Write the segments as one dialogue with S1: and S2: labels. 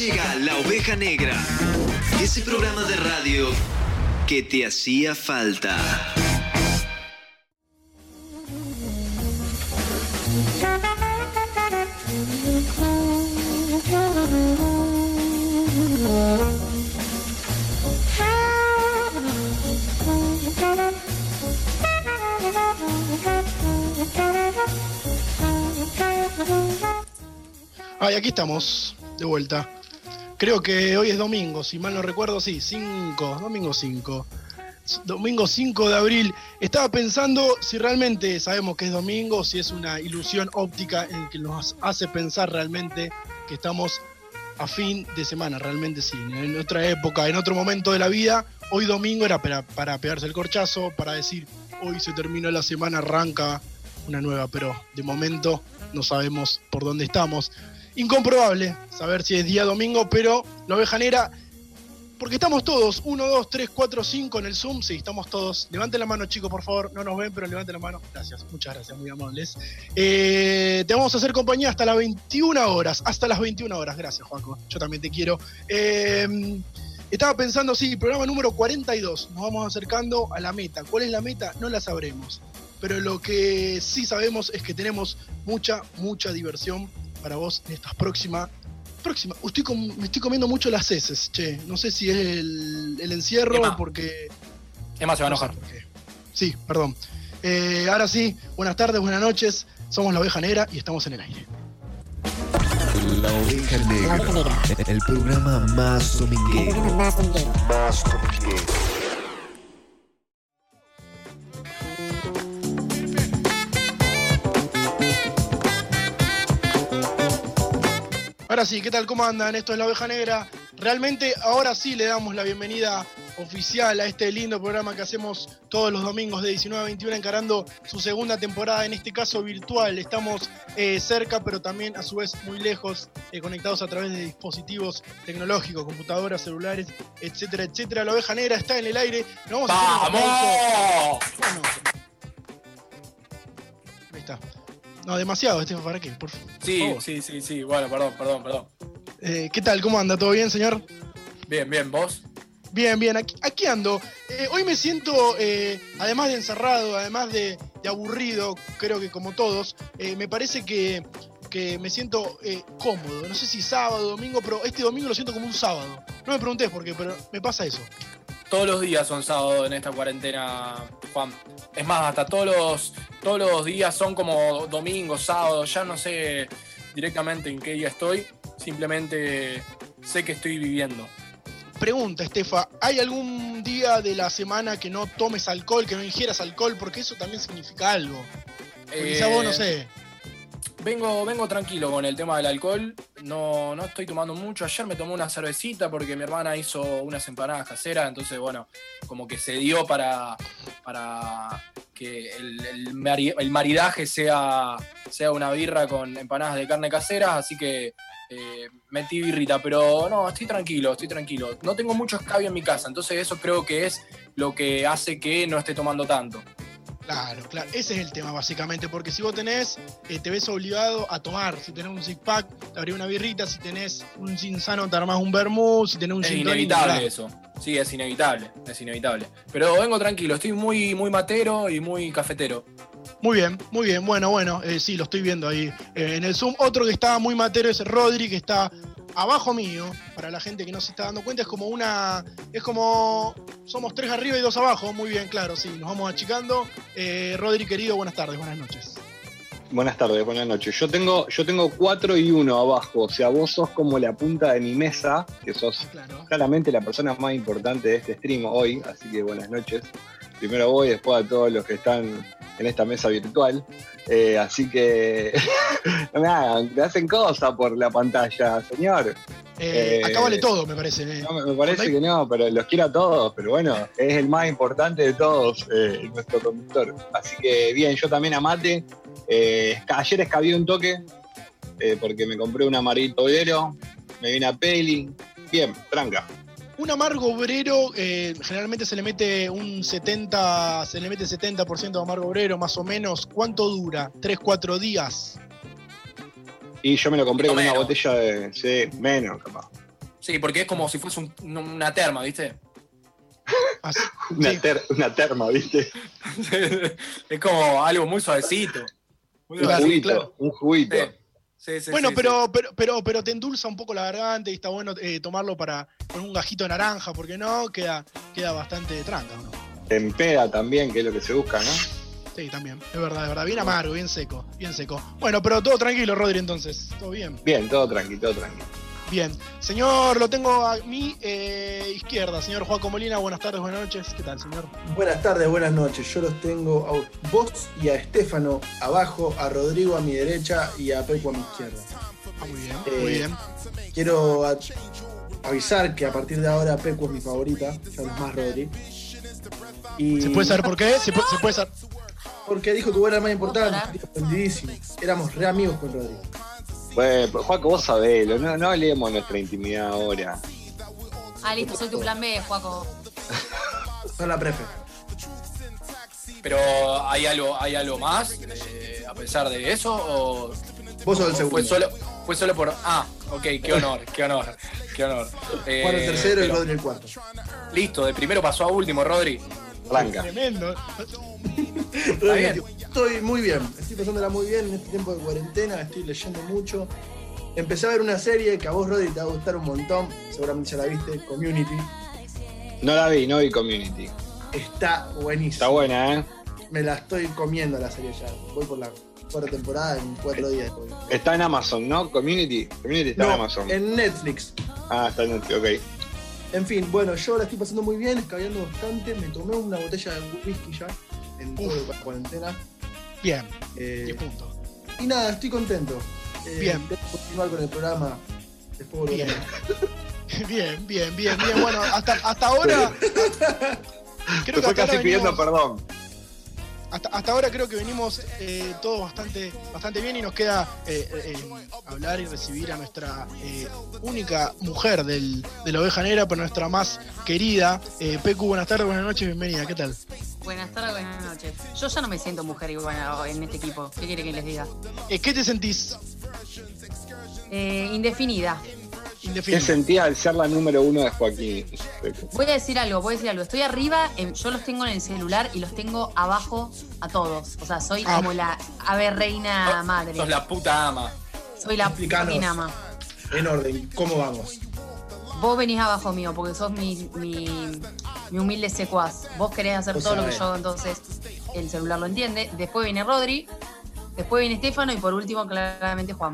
S1: llega La Oveja Negra, ese programa de radio que te hacía falta.
S2: Ay, aquí estamos, de vuelta. Creo que hoy es domingo, si mal no recuerdo, sí, 5, domingo 5. Domingo 5 de abril. Estaba pensando si realmente sabemos que es domingo, si es una ilusión óptica en que nos hace pensar realmente que estamos a fin de semana, realmente sí. En otra época, en otro momento de la vida, hoy domingo era para, para pegarse el corchazo, para decir, hoy se terminó la semana, arranca una nueva, pero de momento no sabemos por dónde estamos incomprobable saber si es día domingo, pero la oveja negra, porque estamos todos, 1, 2, 3, 4, 5 en el Zoom, sí, estamos todos. Levanten la mano, chicos, por favor, no nos ven, pero levanten la mano. Gracias, muchas gracias, muy amables. Eh, te vamos a hacer compañía hasta las 21 horas, hasta las 21 horas, gracias, Juanco, yo también te quiero. Eh, estaba pensando, sí, programa número 42, nos vamos acercando a la meta. ¿Cuál es la meta? No la sabremos. Pero lo que sí sabemos es que tenemos mucha, mucha diversión para vos en estas próximas. Próxima. Estoy me estoy comiendo mucho las heces, che. No sé si es el, encierro o porque.
S3: Emma se va a enojar.
S2: sí, perdón. Eh, ahora sí, buenas tardes, buenas noches. Somos la oveja negra y estamos en el aire.
S1: La oveja negra. El programa más dominguero. El programa más dominguero. Más dominguero.
S2: Ahora sí, ¿qué tal? ¿Cómo andan? Esto es La Oveja Negra. Realmente ahora sí le damos la bienvenida oficial a este lindo programa que hacemos todos los domingos de 19 a 21 encarando su segunda temporada, en este caso virtual. Estamos eh, cerca, pero también a su vez muy lejos, eh, conectados a través de dispositivos tecnológicos, computadoras, celulares, etcétera, etcétera. La oveja negra está en el aire.
S3: vamos, a ¡Vamos!
S2: Ahí está. No, demasiado, Estefan, ¿para qué? Por,
S3: sí, sí, sí, sí. Bueno, perdón, perdón, perdón.
S2: Eh, ¿Qué tal? ¿Cómo anda? ¿Todo bien, señor?
S3: Bien, bien, ¿vos?
S2: Bien, bien, aquí, ando. Eh, hoy me siento, eh, además de encerrado, además de, aburrido, creo que como todos, me parece que, me siento cómodo. No sé si sábado, domingo, pero este domingo lo siento como un sábado. No me preguntes por qué, pero me pasa eso.
S3: Todos los días son sábados en esta cuarentena, Juan. Es más, hasta todos los, todos los días son como domingos, sábados, ya no sé directamente en qué día estoy, simplemente sé que estoy viviendo.
S2: Pregunta, Estefa, ¿hay algún día de la semana que no tomes alcohol, que no ingieras alcohol? Porque eso también significa algo. quizá vos no eh, sé.
S3: Vengo, vengo tranquilo con el tema del alcohol. No, no estoy tomando mucho. Ayer me tomé una cervecita porque mi hermana hizo unas empanadas caseras. Entonces, bueno, como que se dio para, para que el, maridaje sea, sea una birra con empanadas de carne caseras. Así que eh, metí birrita. Pero no, estoy tranquilo, estoy tranquilo. No tengo mucho escabio en mi casa. Entonces, eso creo que es lo que hace que no esté tomando tanto.
S2: Claro, claro, ese es el tema básicamente, porque si vos tenés, eh, te ves obligado a tomar, si tenés un six pack, te abrí una birrita, si tenés un sin sano, te armás un vermouth, si tenés un
S3: Es inevitable eso, sí, es inevitable, es inevitable. Pero vengo tranquilo, estoy muy, muy matero y muy cafetero.
S2: Muy bien, muy bien, bueno, bueno, eh, sí, lo estoy viendo ahí eh, en el Zoom. Otro que está muy matero es Rodri, que está abajo mío, para la gente que no se está dando cuenta, es como una. Es como. Somos tres arriba y dos abajo. Muy bien, claro, sí. Nos vamos achicando. Eh, Rodri, querido, buenas tardes, buenas noches.
S4: Buenas tardes, buenas noches. Yo tengo, yo tengo cuatro y uno abajo. O sea, vos sos como la punta de mi mesa, que sos ah, claramente la persona más importante de este stream hoy. Así que buenas noches. Primero voy, después a todos los que están en esta mesa virtual. Eh, así que no me hagan, me hacen cosas por la pantalla, señor.
S2: Eh, acá vale todo, me parece. Eh.
S4: me parece que no, pero los quiero a todos. Pero bueno, es el más importante de todos, nuestro conductor. Así que bien, yo también a Mate. Ayer escabí un toque porque me compré un amarito obrero, me vine a peli. Bien, tranca.
S2: Un amargo obrero, eh, generalmente se le mete un 70, se le mete 70% de amargo obrero, más o menos. ¿Cuánto dura? ¿3, 4 días?
S4: Y yo me lo compré con una botella de. Sí, menos, capaz.
S3: Sí, porque es como si fuese una terma, ¿viste?
S4: una, terma, ¿viste?
S3: es como algo muy suavecito.
S4: Un, juguito, un juguito.
S2: bueno, pero, pero, pero, pero te endulza un poco la garganta y está bueno eh, tomarlo para con un gajito de naranja, porque no, queda, queda bastante tranca, ¿no?
S4: Tempera también, que es lo que se busca, ¿no?
S2: Sí, también, es verdad, es verdad. Bien amargo, bien seco, bien seco. Bueno, pero todo tranquilo, Rodri, entonces. ¿Todo bien?
S4: Bien, todo tranquilo, todo tranquilo.
S2: Bien. Señor, lo tengo a mi eh, izquierda. Señor Juaco Molina, buenas tardes, buenas noches. ¿Qué tal, señor?
S5: Buenas tardes, buenas noches. Yo los tengo a vos y a Estefano abajo, a Rodrigo a mi derecha y a Pepo a mi izquierda.
S2: Ah, muy bien, muy eh, bien.
S5: Quiero avisar que a partir de ahora Pepo es mi favorita, ya no es más Rodri.
S2: ¿Se puede saber por qué? ¿Se puede, saber?
S5: Porque dijo que vos eras más importante, Éramos re amigos con Rodri.
S4: Bueno, Juaco, vos sabés, no, no hablemos nuestra intimidad ahora.
S6: Ah, listo, soy tu plan B, Juaco.
S5: Soy la prefe.
S3: Pero hay algo, hay algo más eh, a pesar de eso o
S5: vos sos el segundo.
S3: Fue solo, fue solo por ah, ok, qué honor, qué honor, qué honor.
S5: Eh, Juan el tercero y Rodri el cuarto.
S3: Listo, de primero pasó a último, Rodri.
S4: Blanca.
S2: Tremendo.
S5: Está bien estoy muy bien, estoy pasándola muy bien en este tiempo de cuarentena, estoy leyendo mucho. Empecé a ver una serie que a vos, Rodri, te va a gustar un montón, seguramente ya la viste, Community.
S4: No la vi, no vi Community.
S5: Está buenísima.
S4: Está buena, ¿eh?
S5: Me la estoy comiendo la serie ya. Voy por la cuarta temporada en cuatro días.
S4: Está en Amazon, ¿no? Community. Community está en Amazon.
S5: En Netflix.
S4: Ah, está en Netflix, ok.
S5: En fin, bueno, yo la estoy pasando muy bien, escabeando bastante. Me tomé una botella de whisky ya en toda la cuarentena.
S2: Bien. Eh,
S5: y nada, estoy contento.
S2: Eh, bien.
S5: continuar con el programa. Después
S2: bien. bien, bien, bien, bien. Bueno, hasta, hasta ahora.
S4: creo que casi pidiendo perdón.
S2: Hasta, hasta, ahora creo que venimos eh, todos bastante, bastante bien y nos queda eh, eh, hablar y recibir a nuestra única mujer del, de la oveja negra, pero nuestra más querida. Pecu, buenas tardes, buenas noches, bienvenida, ¿qué tal?
S6: Buenas tardes, Yo ya no me siento mujer igual en este equipo. ¿Qué quiere que les diga?
S2: ¿Qué te sentís?
S6: indefinida.
S4: ¿Qué sentía al ser la número uno de Joaquín?
S6: Voy a decir algo, voy a decir algo. Estoy arriba, yo los tengo en el celular y los tengo abajo a todos. O sea, soy ah. como la ave reina madre.
S3: Sos la puta ama.
S6: Soy la puta ama.
S5: En orden, ¿cómo vamos?
S6: Vos venís abajo mío, porque sos mi, mi, humilde secuaz. Vos querés hacer todo lo que yo hago, entonces el celular lo entiende. Después viene Rodri, después viene Estefano y por último, claramente, Juan.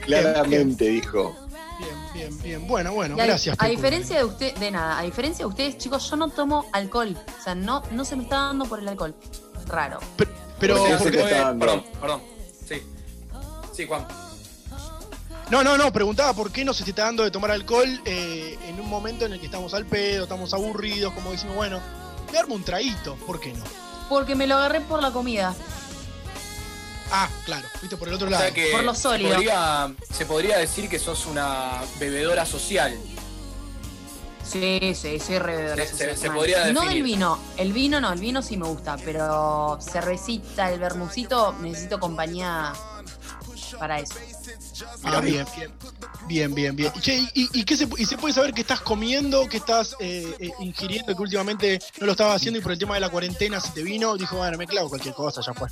S4: Claramente, dijo.
S2: Bien, bien, bien. Bueno, bueno, gracias.
S6: A diferencia de usted, de nada, a diferencia de ustedes, chicos, yo no tomo alcohol. O sea, no, no se me está dando por el alcohol. Raro.
S2: Pero, pero
S3: perdón, perdón. Sí. Sí, Juan.
S2: No, no, no, preguntaba por qué no se te está dando de tomar alcohol eh, en un momento en el que estamos al pedo, estamos aburridos, como decimos, bueno, darme un traguito, ¿por qué no?
S6: Porque me lo agarré por la comida.
S2: Ah, claro, viste por el otro lado.
S6: por lo sólido.
S3: Se podría, decir que sos una bebedora social.
S6: Sí, sí, soy bebedora
S3: social. Se, podría
S6: No del vino, el vino no, el vino sí me gusta, pero cervecita, el bermucito, necesito compañía para eso.
S2: Ah, bien, bien. Bien, bien, bien. ¿y, qué se, se puede saber qué estás comiendo, qué estás eh, eh, ingiriendo, que últimamente no lo estaba haciendo y por el tema de la cuarentena se te vino? Dijo, bueno, me clavo cualquier cosa, ya fue.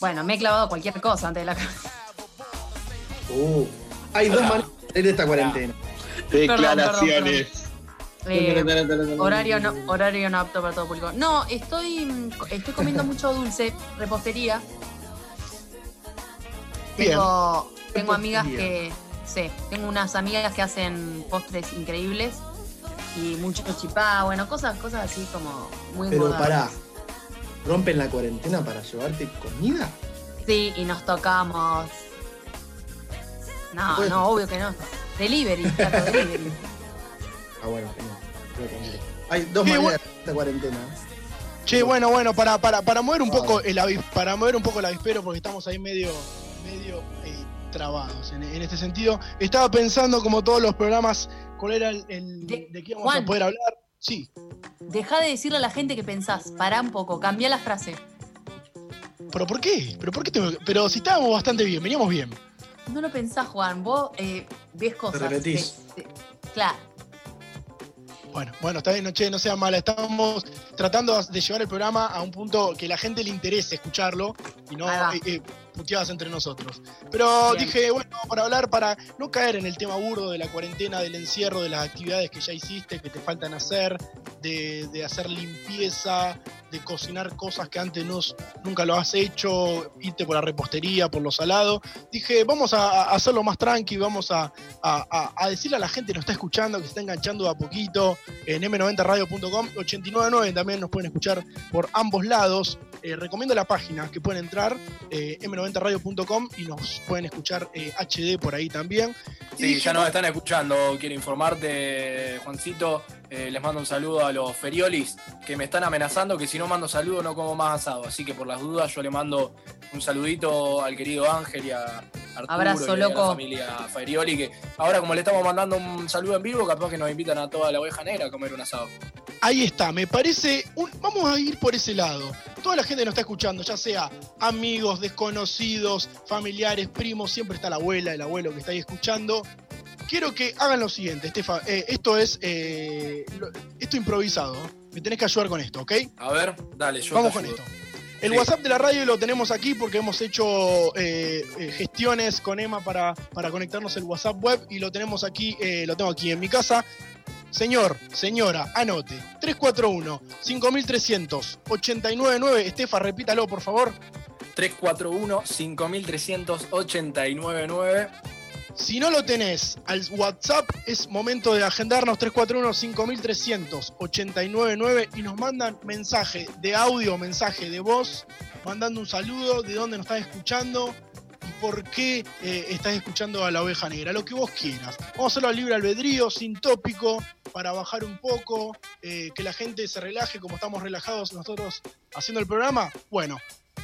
S6: Bueno, me he clavado cualquier cosa antes de la.
S5: Uh, hay dos maneras de esta cuarentena.
S4: Declaraciones.
S6: Eh, horario, no, horario no apto para todo público. No, estoy, estoy comiendo mucho dulce, repostería. Tengo, tengo amigas que. Sí, tengo unas amigas que hacen postres increíbles y mucho chipá, bueno, cosas, cosas así como muy
S5: Pero pará, ¿rompen la cuarentena para llevarte comida?
S6: Sí, y nos tocamos. No, no, obvio que no. Delivery, delivery.
S5: Ah, bueno, Hay dos maneras de esta cuarentena.
S2: Che, bueno, bueno, para, para, para mover un poco el para mover un poco el avispero, porque estamos ahí medio medio eh, trabados en, este sentido. Estaba pensando, como todos los programas, cuál era el, de, qué vamos a poder hablar. Sí.
S6: Deja de decirle a la gente que pensás. Pará un poco, cambia la frase.
S2: ¿Pero por qué? ¿Pero por qué Pero si estábamos bastante bien, veníamos bien.
S6: No lo pensás, Juan. Vos eh, ves cosas.
S5: Te repetís.
S6: Claro.
S2: Bueno, bueno, está bien, no, no sea mala. Estamos tratando de llevar el programa a un punto que la gente le interese escucharlo y no eh, eh, puteadas entre nosotros. Pero dije, bueno, para hablar, para no caer en el tema burdo de la cuarentena, del encierro, de las actividades que ya hiciste, que te faltan hacer, de, de hacer limpieza, de cocinar cosas que antes no, nunca lo has hecho, irte por la repostería, por lo salado. Dije, vamos a, hacerlo más tranqui, vamos a, decirle a la gente que nos está escuchando, que se está enganchando a poquito en m90radio.com, 899 también nos pueden escuchar por ambos lados. Eh, recomiendo la página que pueden entrar, eh, m90radio.com, y nos pueden escuchar HD eh, por ahí también.
S3: Sí, ya nos están escuchando. Quiero informarte, Juancito. Les mando un saludo a los Feriolis que me están amenazando que si no mando saludo no como más asado. Así que por las dudas yo le mando un saludito al querido Ángel y a Arturo
S6: Abrazo,
S3: y a la familia Ferioli. Que ahora como le estamos mandando un saludo en vivo, capaz que nos invitan a toda la oveja negra a comer un asado.
S2: Ahí está, me parece. Vamos a ir por ese lado. Toda la gente nos está escuchando, ya sea amigos, desconocidos, familiares, primos, siempre está la abuela, el abuelo que está ahí escuchando. Quiero que hagan lo siguiente, Estefa. Eh, esto es eh, esto improvisado. Me tenés que ayudar con esto, ¿ok?
S3: A ver, dale, yo.
S2: Vamos con esto. El WhatsApp de la radio lo tenemos aquí porque hemos hecho eh, gestiones con Emma para, para conectarnos el WhatsApp web y lo tenemos aquí, lo tengo aquí en mi casa. Señor, señora, anote. 341-5300-899. Estefa, repítalo, por favor.
S3: 341-5300-899.
S2: Si no lo tenés al WhatsApp, es momento de agendarnos 341-5300-899 y nos mandan mensaje de audio, mensaje de voz, mandando un saludo de dónde nos están escuchando y por qué eh, estás escuchando a la oveja negra, lo que vos quieras. Vamos a hacerlo al libre albedrío, sin tópico, para bajar un poco, eh, que la gente se relaje como estamos relajados nosotros haciendo el programa. Bueno,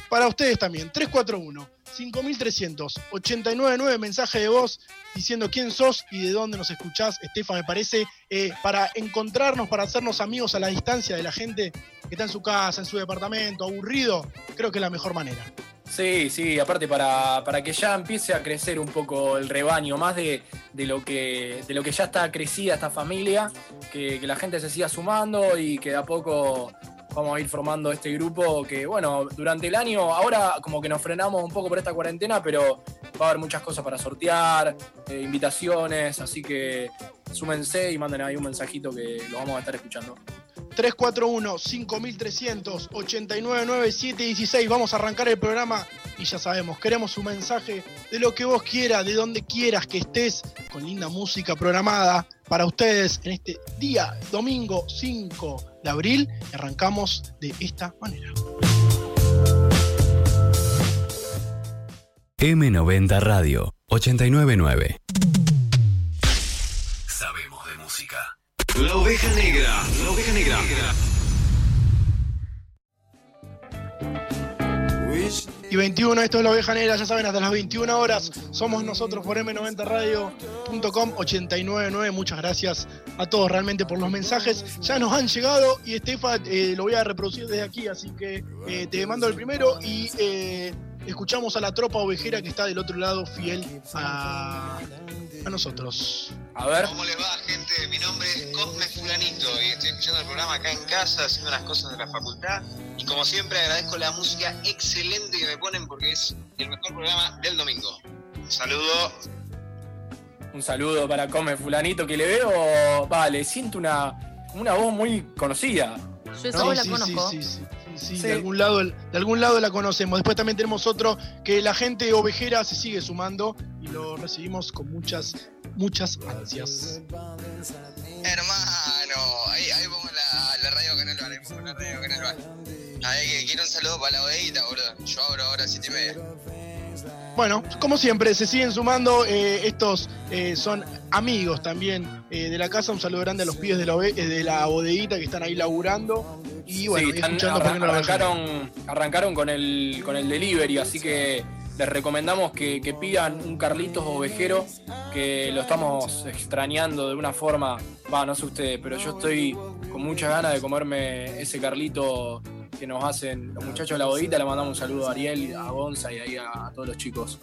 S2: para ustedes también, 341 5300 899 mensaje de voz diciendo quién sos y de dónde nos escuchás. Estefa, me parece, eh, para encontrarnos, para hacernos amigos a la distancia de la gente que está en su casa, en su departamento, aburrido, creo que es la mejor manera.
S3: Sí, sí, aparte para, para, que ya empiece a crecer un poco el rebaño, más de, lo, que, de lo que ya está crecida esta familia, que, la gente se siga sumando y que de a poco vamos a ir formando este grupo que, bueno, durante el año, ahora como que nos frenamos un poco por esta cuarentena, pero va a haber muchas cosas para sortear, eh, invitaciones, así que súmense y manden ahí un mensajito que lo vamos a estar escuchando.
S2: 341-5300-899-716. Vamos a arrancar el programa y ya sabemos, queremos un mensaje de lo que vos quieras, de donde quieras que estés, con linda música programada para ustedes en este día, domingo 5 de abril. Y arrancamos de esta manera.
S1: M90 Radio 899. La oveja negra. La oveja negra.
S2: Y 21, esto es la oveja negra, ya saben, hasta las 21 horas somos nosotros por m90radio.com 899. Muchas gracias a todos realmente por los mensajes. Ya nos han llegado y Estefa eh, lo voy a reproducir desde aquí, así que eh, te mando el primero y eh, escuchamos a la tropa ovejera que está del otro lado fiel a, a nosotros.
S3: A ver.
S7: ¿Cómo le va, gente? Mi nombre es Cosme Fulanito y estoy escuchando el programa acá en casa, haciendo las cosas de la facultad. Y como siempre, agradezco la música excelente que me ponen porque es el mejor programa del domingo. Un saludo.
S3: Un saludo para Come Fulanito, que le veo, vale, siento una, una voz muy conocida.
S6: Yo esa la conozco.
S2: Sí, sí, sí, De, algún lado, de algún lado la conocemos. Después también tenemos otro que la gente ovejera se sigue sumando y lo recibimos con muchas, muchas ansias.
S7: Hermano, ahí, ahí pongo la, la radio Canal Bar, ahí pongo la radio Canal Bar. Ahí quiero un saludo para la bodeguita, boludo. Yo abro ahora siete y media.
S2: Bueno, como siempre, se siguen sumando. Eh, estos eh, son amigos también eh, de la casa. Un saludo grande a los pibes de la, de la bodeguita que están ahí laburando. Y bueno, escuchando
S3: arrancaron, arrancaron con el, con el delivery, así que les recomendamos que, pidan un Carlitos ovejero, que lo estamos extrañando de una forma, va, no sé ustedes, pero yo estoy con muchas ganas de comerme ese Carlito que nos hacen los muchachos de la bodita. Le mandamos un saludo a Ariel, a Gonza y ahí a, todos los chicos.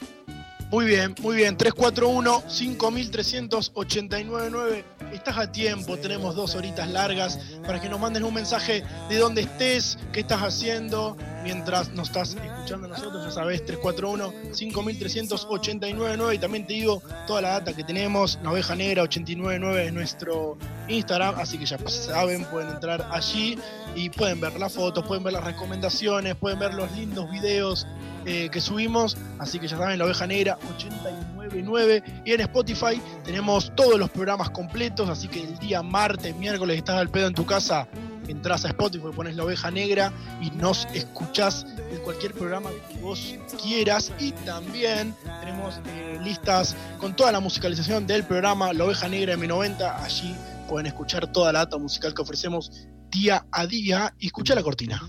S2: Muy bien, muy bien. 341-5389. estás a tiempo, tenemos dos horitas largas para que nos mandes un mensaje de dónde estés, qué estás haciendo, mientras nos estás escuchando nosotros, ya sabes, 341-5389 y también te digo toda la data que tenemos, la oveja negra 899 es nuestro Instagram, así que ya saben, pueden entrar allí y pueden ver las fotos, pueden ver las recomendaciones, pueden ver los lindos videos eh, que subimos, así que ya saben, la oveja negra 899 y en Spotify tenemos todos los programas completos, así que el día martes, miércoles estás al pedo en tu casa, entras a Spotify, pones la oveja negra y nos escuchás en cualquier programa que vos quieras. Y también tenemos eh, listas con toda la musicalización del programa La Oveja Negra M90, allí pueden escuchar toda la data musical que ofrecemos día a día. Y escuchar la cortina.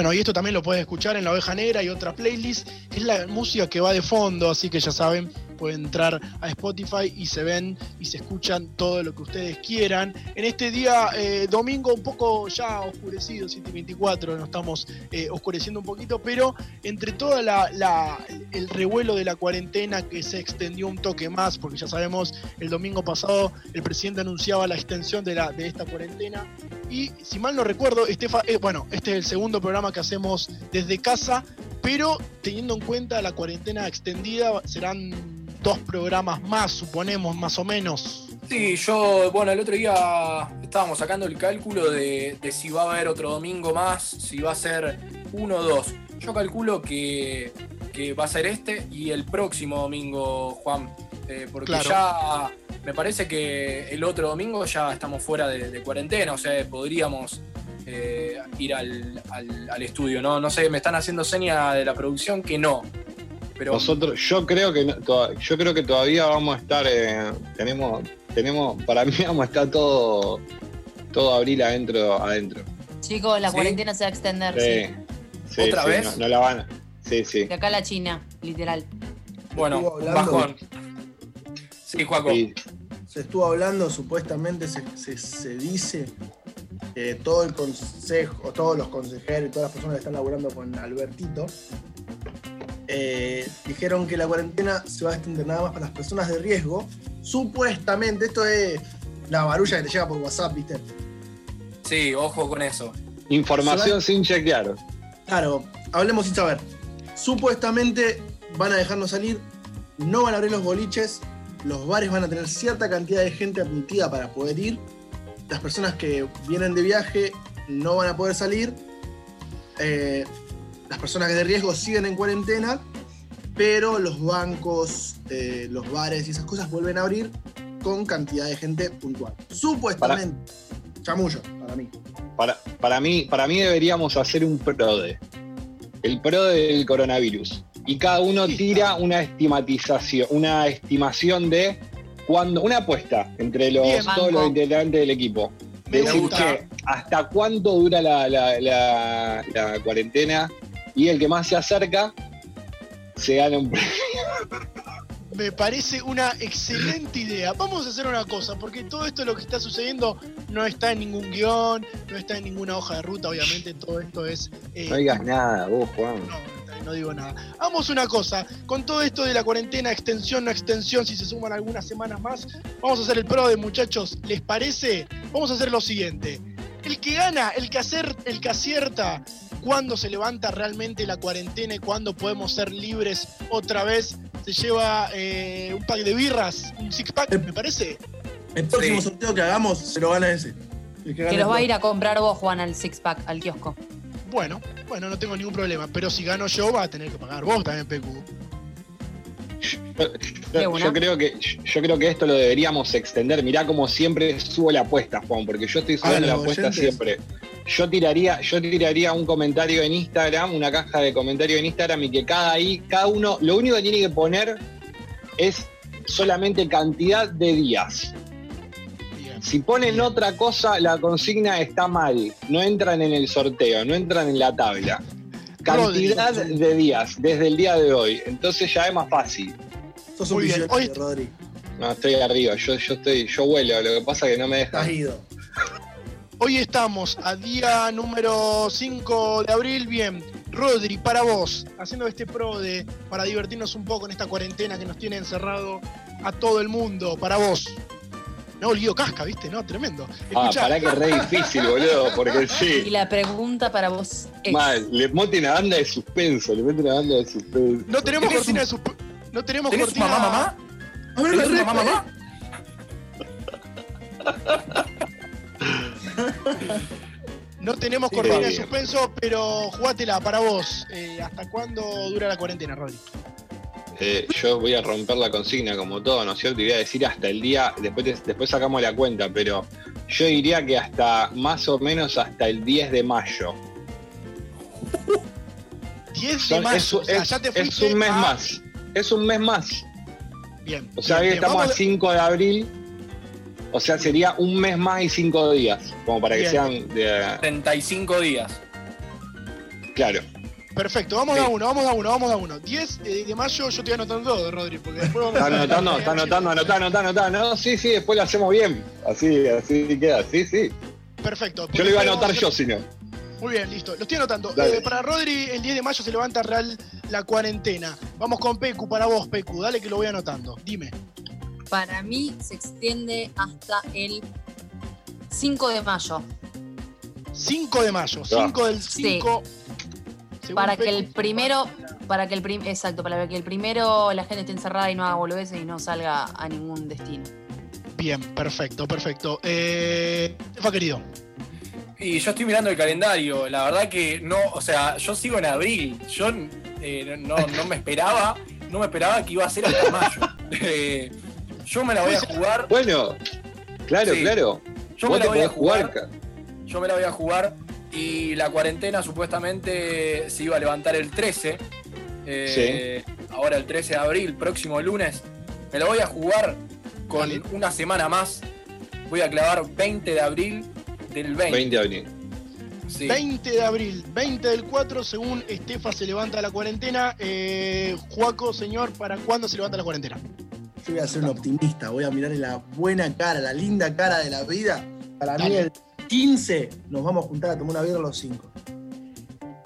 S2: Bueno, y esto también lo puedes escuchar en La Oveja Negra y otra playlist, es la música que va de fondo, así que ya saben, pueden entrar a Spotify y se ven y se escuchan todo lo que ustedes quieran. En este día eh, domingo un poco ya oscurecido, 7.24, nos estamos eh, oscureciendo un poquito, pero entre toda la, el revuelo de la cuarentena que se extendió un toque más, porque ya sabemos, el domingo pasado el presidente anunciaba la extensión de, la, de esta cuarentena y si mal no recuerdo, Estefa, eh, bueno, este es el segundo programa que hacemos desde casa, pero teniendo en cuenta la cuarentena extendida, serán dos programas más, suponemos, más o menos.
S3: Sí, yo, bueno, el otro día estábamos sacando el cálculo de, si va a haber otro domingo más, si va a ser uno o dos. Yo calculo que, va a ser este y el próximo domingo, Juan, eh, porque ya me parece que el otro domingo ya estamos fuera de, cuarentena, o sea, podríamos eh, ir al, al, estudio, ¿no? No sé, me están haciendo seña de la producción que no,
S4: nosotros, yo creo que yo creo que todavía vamos a estar, eh, tenemos, tenemos, para mí vamos a estar todo, todo abril adentro, adentro.
S6: Chicos, la cuarentena se va a extender,
S3: sí. ¿Otra vez?
S4: No, la van a, sí, sí.
S6: De acá a la China, literal.
S3: Bueno, bajón. Sí, Juaco.
S5: Se estuvo hablando, supuestamente se, se, dice que todo el consejo, todos los consejeros y todas las personas que están laburando con Albertito eh, dijeron que la cuarentena se va a extender nada más para las personas de riesgo. Supuestamente, esto es la barulla que te llega por WhatsApp, ¿viste?
S3: Sí, ojo con eso.
S4: Información sin chequear.
S5: Claro, hablemos sin saber. Supuestamente van a dejarnos salir, no van a abrir los boliches, los bares van a tener cierta cantidad de gente admitida para poder ir. Las personas que vienen de viaje no van a poder salir. Eh, las personas de riesgo siguen en cuarentena, pero los bancos, eh, los bares y esas cosas vuelven a abrir con cantidad de gente puntual. Supuestamente. Chamullo, para mí.
S4: Para, para mí. para mí deberíamos hacer un PRODE. El PRODE del coronavirus. Y cada uno tira una estimatización, una estimación de cuando, una apuesta entre los, todos los integrantes del equipo. Decir, ¿hasta cuánto dura la, la cuarentena? Y el que más se acerca se gana un premio.
S2: Me parece una excelente idea. Vamos a hacer una cosa, porque todo esto lo que está sucediendo no está en ningún guion, no está en ninguna hoja de ruta, obviamente todo esto es...
S4: Eh, no digas nada, vos, Juan.
S2: No, no digo nada. Vamos una cosa, con todo esto de la cuarentena, extensión, no extensión, si se suman algunas semanas más, vamos a hacer el pro de muchachos, ¿les parece? Vamos a hacer lo siguiente. El que gana, el que, hacer, el que acierta cuándo se levanta realmente la cuarentena y cuándo podemos ser libres otra vez. Se lleva eh, un pack de birras, un six pack, me parece.
S5: El próximo sorteo que hagamos se lo gana ese.
S6: que, los va a ir a comprar vos, Juan, al six pack, al kiosco.
S2: Bueno, bueno, no tengo ningún problema. Pero si gano yo, va a tener que pagar vos también, Pecu.
S4: Yo, creo que yo creo que esto lo deberíamos extender. Mirá como siempre subo la apuesta, Juan, porque yo estoy subiendo la apuesta siempre yo tiraría, yo tiraría un comentario en Instagram, una caja de comentarios en Instagram y que cada ahí, cada uno, lo único que tiene que poner es solamente cantidad de días. Si ponen otra cosa, la consigna está mal. No entran en el sorteo, no entran en la tabla. Cantidad de días desde el día de hoy. Entonces ya es más fácil.
S5: Sos un bien.
S4: No, estoy arriba. Yo, yo estoy, yo vuelo. Lo que pasa es que no me deja.
S5: Has ido.
S2: Hoy estamos a día número 5 de abril. Bien, Rodri, para vos, haciendo este pro de para divertirnos un poco en esta cuarentena que nos tiene encerrado a todo el mundo. Para vos. No, lío casca, ¿viste? No, tremendo.
S4: Ah, para que es re difícil, boludo, porque sí.
S6: Y la pregunta para vos es.
S4: Mal, le mete una banda de suspenso, le mete una banda de suspenso.
S2: No tenemos cortina de suspenso. No tenemos cortina.
S3: mamá, mamá?
S2: A ver,
S3: ¿Tenés mamá, mamá?
S2: No tenemos cortina de suspenso, pero jugátela para vos. Eh, ¿Hasta cuándo dura la cuarentena, Rodri?
S4: Eh, yo voy a romper la consigna como todo, ¿no es cierto? Y voy a decir hasta el día, después, después sacamos la cuenta, pero yo diría que hasta más o menos hasta el 10 de mayo.
S2: 10 de mayo.
S4: es,
S2: o sea,
S4: es-
S2: ya te
S4: es un mes
S2: a-
S4: más. Es un mes más.
S2: Bien.
S4: O sea,
S2: bien,
S4: hoy
S2: bien.
S4: estamos
S2: Vamos
S4: a 5 de abril. O sea, sería un mes más y 5 días. Como para que sean de.
S3: 35 días.
S4: Claro.
S2: Perfecto, vamos
S3: Sí.
S2: a uno, vamos a uno, vamos a uno. 10 eh, de mayo yo estoy anotando todo, Rodri, porque después vamos
S4: Está
S2: a...
S4: anotando, está anotando, anotando, anotando, anotando. No, sí, sí, después lo hacemos bien. Así, así queda. Sí, sí.
S2: Perfecto.
S4: Yo lo iba a anotar yo, si no.
S2: Muy bien, listo. Lo estoy anotando.
S4: Dale.
S2: Eh, para Rodri, el 10 de mayo se levanta real la cuarentena. Vamos con Pecu, para vos, Pecu. Dale que lo voy anotando. Dime.
S6: Para mí se extiende hasta el 5 de mayo.
S2: 5 de mayo. 5 del 5. Según
S6: Para que el primero, para que el prim, exacto, para que el primero la gente esté encerrada y no haga boludeces y no salga a ningún destino.
S2: Bien, perfecto, perfecto. Eh, Estefa, querido.
S3: Y yo estoy mirando el calendario, la verdad que no, o sea, yo sigo en abril, yo eh, no, no me esperaba, no me esperaba que iba a ser hasta mayo. Yo me la voy a jugar,
S4: Bueno, claro,
S3: Sí.
S4: claro.
S3: yo
S4: Vos
S3: me
S4: te
S3: la voy a
S4: podés jugar.
S3: yo me la voy a jugar y la cuarentena supuestamente se iba a levantar el 13, eh, ahora el 13 de abril, próximo lunes, me la voy a jugar con
S2: Dale.
S3: una semana más, voy a clavar 20 de abril del 20.
S4: 20 de abril.
S3: Sí.
S2: 20 de abril, 20 del 4, según Estefa se levanta la cuarentena. Eh, Juaco, señor, ¿para cuándo se levanta la cuarentena?
S5: Yo voy a ser un optimista, voy a mirar la buena cara, la linda cara de la vida. Para mí
S2: Dale.
S5: el 15 nos vamos a juntar a tomar una birra los 5.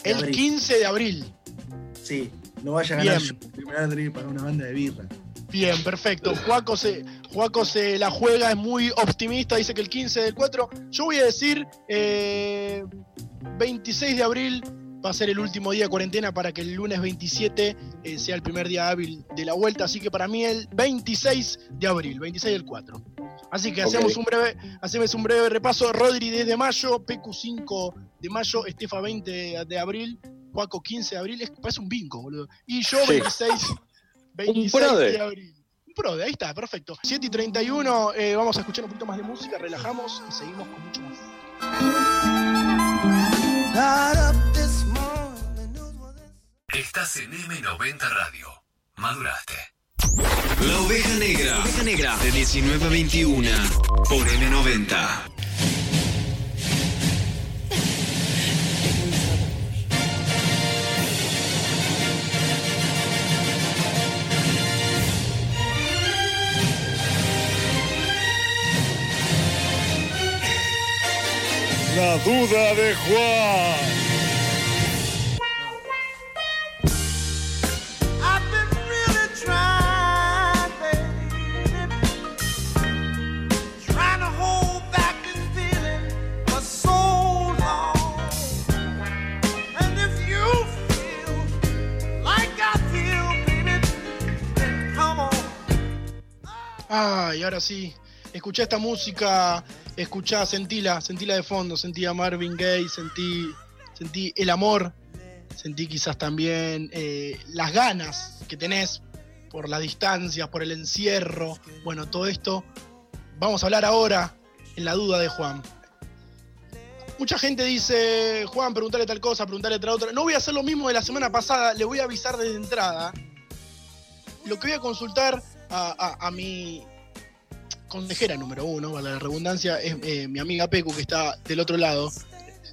S2: El
S5: abril.
S2: 15 de abril.
S5: Sí, no vaya a ganar
S2: Bien.
S5: yo. Pagar una banda de birra.
S2: Bien, perfecto. Juaco se, Juaco se la juega, es muy optimista, dice que el 15 del 4. Yo voy a decir eh, 26 de abril va a ser el último día de cuarentena para que el lunes 27 eh, sea el primer día hábil de la vuelta. Así que para mí el 26 de abril, 26 del 4. Así que hacemos, un breve, hacemos un breve repaso. Rodri 10 de mayo, Pecu 5 de mayo, Estefa 20 de abril, Juaco 15 de abril. Es, parece un bingo, boludo. Y yo
S4: Sí.
S2: 26, 26
S4: prode.
S2: de abril. Un prode, ahí está, perfecto. 7 y 31, eh, vamos a escuchar un poquito más de música, relajamos y seguimos con mucho más.
S1: Estás en M90 Radio. Maduraste. La oveja negra. oveja negra. De 19 a 21. Por M90.
S8: La duda de Juan.
S2: Ay, ahora sí. Escuché esta música, escuchá, sentila, sentila de fondo, sentí a Marvin Gaye, sentí, sentí el amor, sentí quizás también eh, las ganas que tenés por las distancias, por el encierro. Bueno, todo esto vamos a hablar ahora en la duda de Juan. Mucha gente dice, Juan, preguntale tal cosa, preguntale tal otra. No voy a hacer lo mismo de la semana pasada, le voy a avisar desde entrada. Lo que voy a consultar a, a- a mi consejera número uno, vale la redundancia, es eh, mi amiga Pecu, que está del otro lado,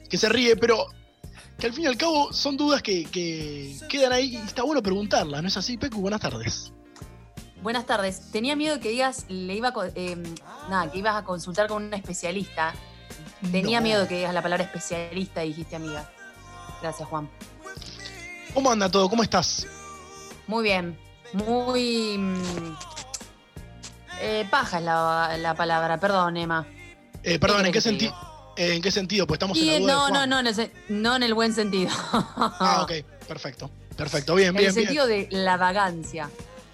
S2: que se ríe, pero que al fin y al cabo son dudas que, que quedan ahí y está bueno preguntarlas, ¿no es así, Pecu? Buenas tardes.
S6: Buenas tardes. Tenía miedo que digas, le iba a eh, nada, que ibas a consultar con un especialista Tenía
S2: No.
S6: miedo que digas la palabra especialista y dijiste amiga. Gracias, Juan.
S2: ¿Cómo anda todo? ¿Cómo estás?
S6: Muy bien. Muy. mm, eh, paja es la, la palabra, perdón, Emma.
S2: Eh, perdón, ¿en qué, sentido? ¿En qué sentido? Pues estamos en la
S6: eh,
S2: duda de
S6: no,
S2: Juan.
S6: no, no, en el, no en el buen sentido.
S2: Ah, ok, perfecto. Perfecto, bien,
S6: en
S2: bien,
S6: el
S2: bien.
S6: sentido de la vagancia.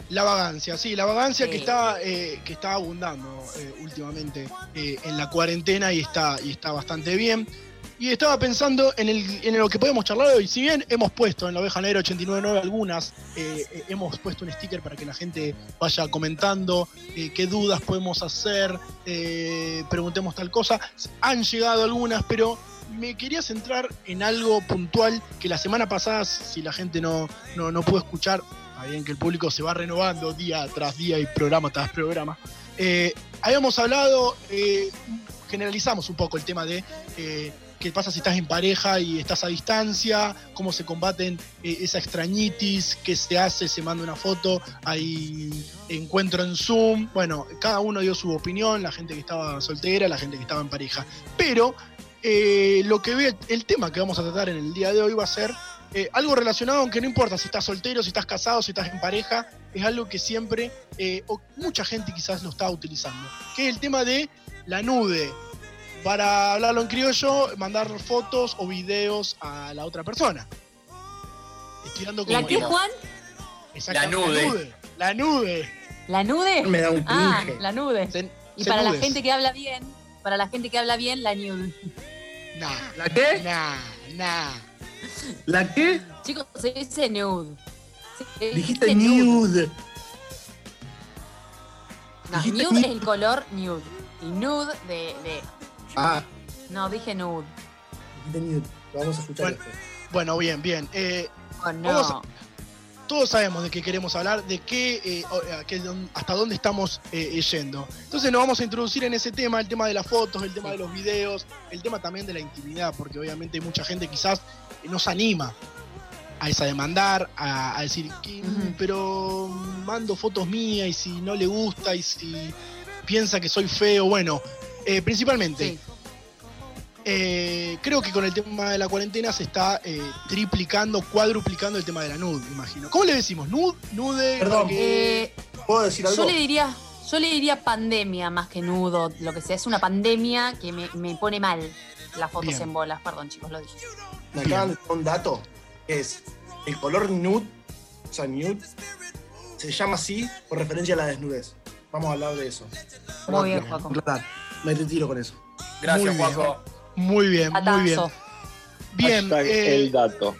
S2: La vagancia, sí, la vagancia que está eh, que está abundando eh, últimamente eh, en la cuarentena y está y está bastante bien. Y estaba pensando en, el, en lo que podemos charlar hoy. Si bien hemos puesto en la oveja negra 899 algunas, eh, eh, hemos puesto un sticker para que la gente vaya comentando eh, qué dudas podemos hacer, eh, preguntemos tal cosa. Han llegado algunas, pero me quería centrar en algo puntual que la semana pasada, si la gente no, no, no pudo escuchar, está bien que el público se va renovando día tras día y programa tras programa. Habíamos hablado, generalizamos un poco el tema de qué pasa si estás en pareja y estás a distancia, cómo se combaten eh, esa extrañitis, qué se hace, se manda una foto, hay encuentro en Zoom. Bueno, cada uno dio su opinión, la gente que estaba soltera, la gente que estaba en pareja. Pero eh, lo que ve, el tema que vamos a tratar en el día de hoy va a ser eh, algo relacionado, aunque no importa si estás soltero, si estás casado, si estás en pareja, es algo que siempre, o mucha gente quizás lo está utilizando, que es el tema de la nude. Para hablarlo en criollo, mandar fotos o videos a la otra persona. Estoy dando como
S6: ¿La qué, Juan?
S3: La nude.
S2: La nude. La nude.
S6: ¿La nude?
S5: Me da un
S6: Ah,
S5: cringe.
S6: la nude.
S2: Se-
S6: Y
S2: se
S6: para la gente que habla bien, para la gente que habla bien, la nude.
S2: Nah,
S5: ¿La qué?
S2: nah, nah.
S5: ¿La qué?
S6: Chicos, se dice nude. Se
S5: Dijiste
S6: dice
S5: nude.
S6: No,
S5: Dijiste
S6: nude
S5: nude.
S6: es el color nude. Y nude de, de-
S5: Ah,
S6: No, dije nude.
S5: dijiste nude. Lo vamos a escuchar
S2: Bueno.
S5: después.
S2: Bueno, bien, bien. Eh,
S6: Oh, no.
S2: A- todos sabemos de qué queremos hablar, de qué, eh, eh, hasta dónde estamos eh, yendo. Entonces nos vamos a introducir en ese tema, el tema de las fotos, el tema de los videos, el tema también de la intimidad, porque obviamente hay mucha gente quizás eh, no se anima a esa demandar, a, a decir, que, mm, pero mando fotos mías y si no le gusta y si piensa que soy feo, bueno, eh, principalmente.
S6: Sí.
S2: Eh, creo que con el tema de la cuarentena se está eh, triplicando, cuadruplicando el tema de la nude, imagino. ¿Cómo le decimos? ¿Nude? ¿Nude?
S5: Perdón.
S2: Porque-
S6: Eh,
S5: ¿Puedo decir algo?
S6: yo le diría, yo le diría pandemia más que nudo, lo que sea. Es una pandemia que me, me pone mal las fotos
S2: Bien.
S6: en bolas. Perdón, chicos, lo dije.
S5: Me acaban de un dato. que Es el color nude, o sea, nude, se llama así por referencia a la desnudez. Vamos a hablar de eso.
S6: Muy bien, Juaco.
S5: Me retiro con eso.
S3: Gracias,
S2: Muy bien.
S3: Juaco.
S2: Muy bien, muy bien. Bien, eh,
S4: el dato.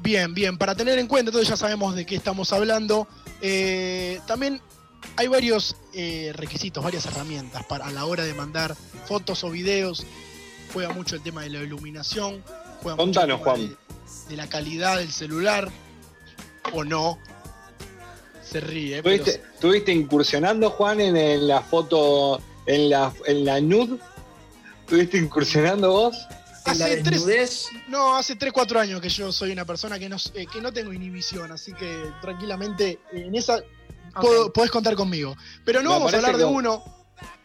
S2: bien, bien. Para tener en cuenta, entonces ya sabemos de qué estamos hablando. Eh, también hay varios eh, requisitos, varias herramientas para a la hora de mandar fotos o videos. Juega mucho el tema de la iluminación. Juega mucho el
S4: Contanos,
S2: tema
S4: Juan.
S2: De, de la calidad del celular. O no. Se ríe, pero
S4: ¿Estuviste, estuviste incursionando, Juan, en, en la foto, en la, en la nude? ¿Estuviste incursionando vos?
S2: Hace tres, No, hace 3, 4 años que yo soy una persona que no, eh, que no tengo inhibición, así que tranquilamente en esa puedo- podés contar conmigo. Pero no
S4: Me
S2: vamos a hablar de
S4: como-
S2: uno.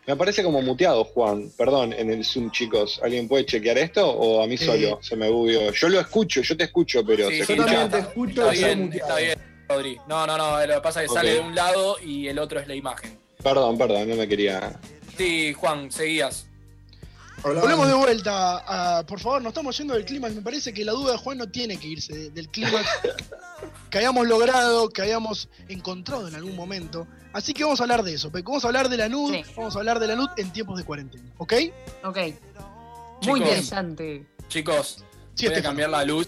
S4: Me parece como muteado, Juan. Perdón, en el Zoom, chicos. ¿Alguien puede chequear esto o a mí
S2: Eh.
S4: solo se me bugueó? Yo lo escucho, yo te escucho, pero
S3: Sí,
S4: se
S5: yo
S4: escucha.
S5: también te escucho
S3: Está bien,
S5: muteado.
S3: está bien, Rodri. No, no, no. Lo que pasa es que
S4: Ok.
S3: sale de un lado y el otro es la imagen.
S4: Perdón, perdón, no me quería.
S3: Sí, Juan, seguías.
S5: Hablaba-
S2: Volvemos de vuelta. a- por favor, nos estamos yendo del clima. Me parece que la duda de Juan no tiene que irse de- del clima que hayamos logrado, que hayamos encontrado en algún momento. Así que vamos a hablar de eso. Vamos a hablar de la nud.
S6: Sí.
S2: Vamos a hablar de la nud en tiempos de cuarentena. ¿Ok?
S6: Ok.
S3: Chicos.
S6: Muy interesante.
S3: Chicos,
S2: Sí,
S3: voy a cambiar la luz.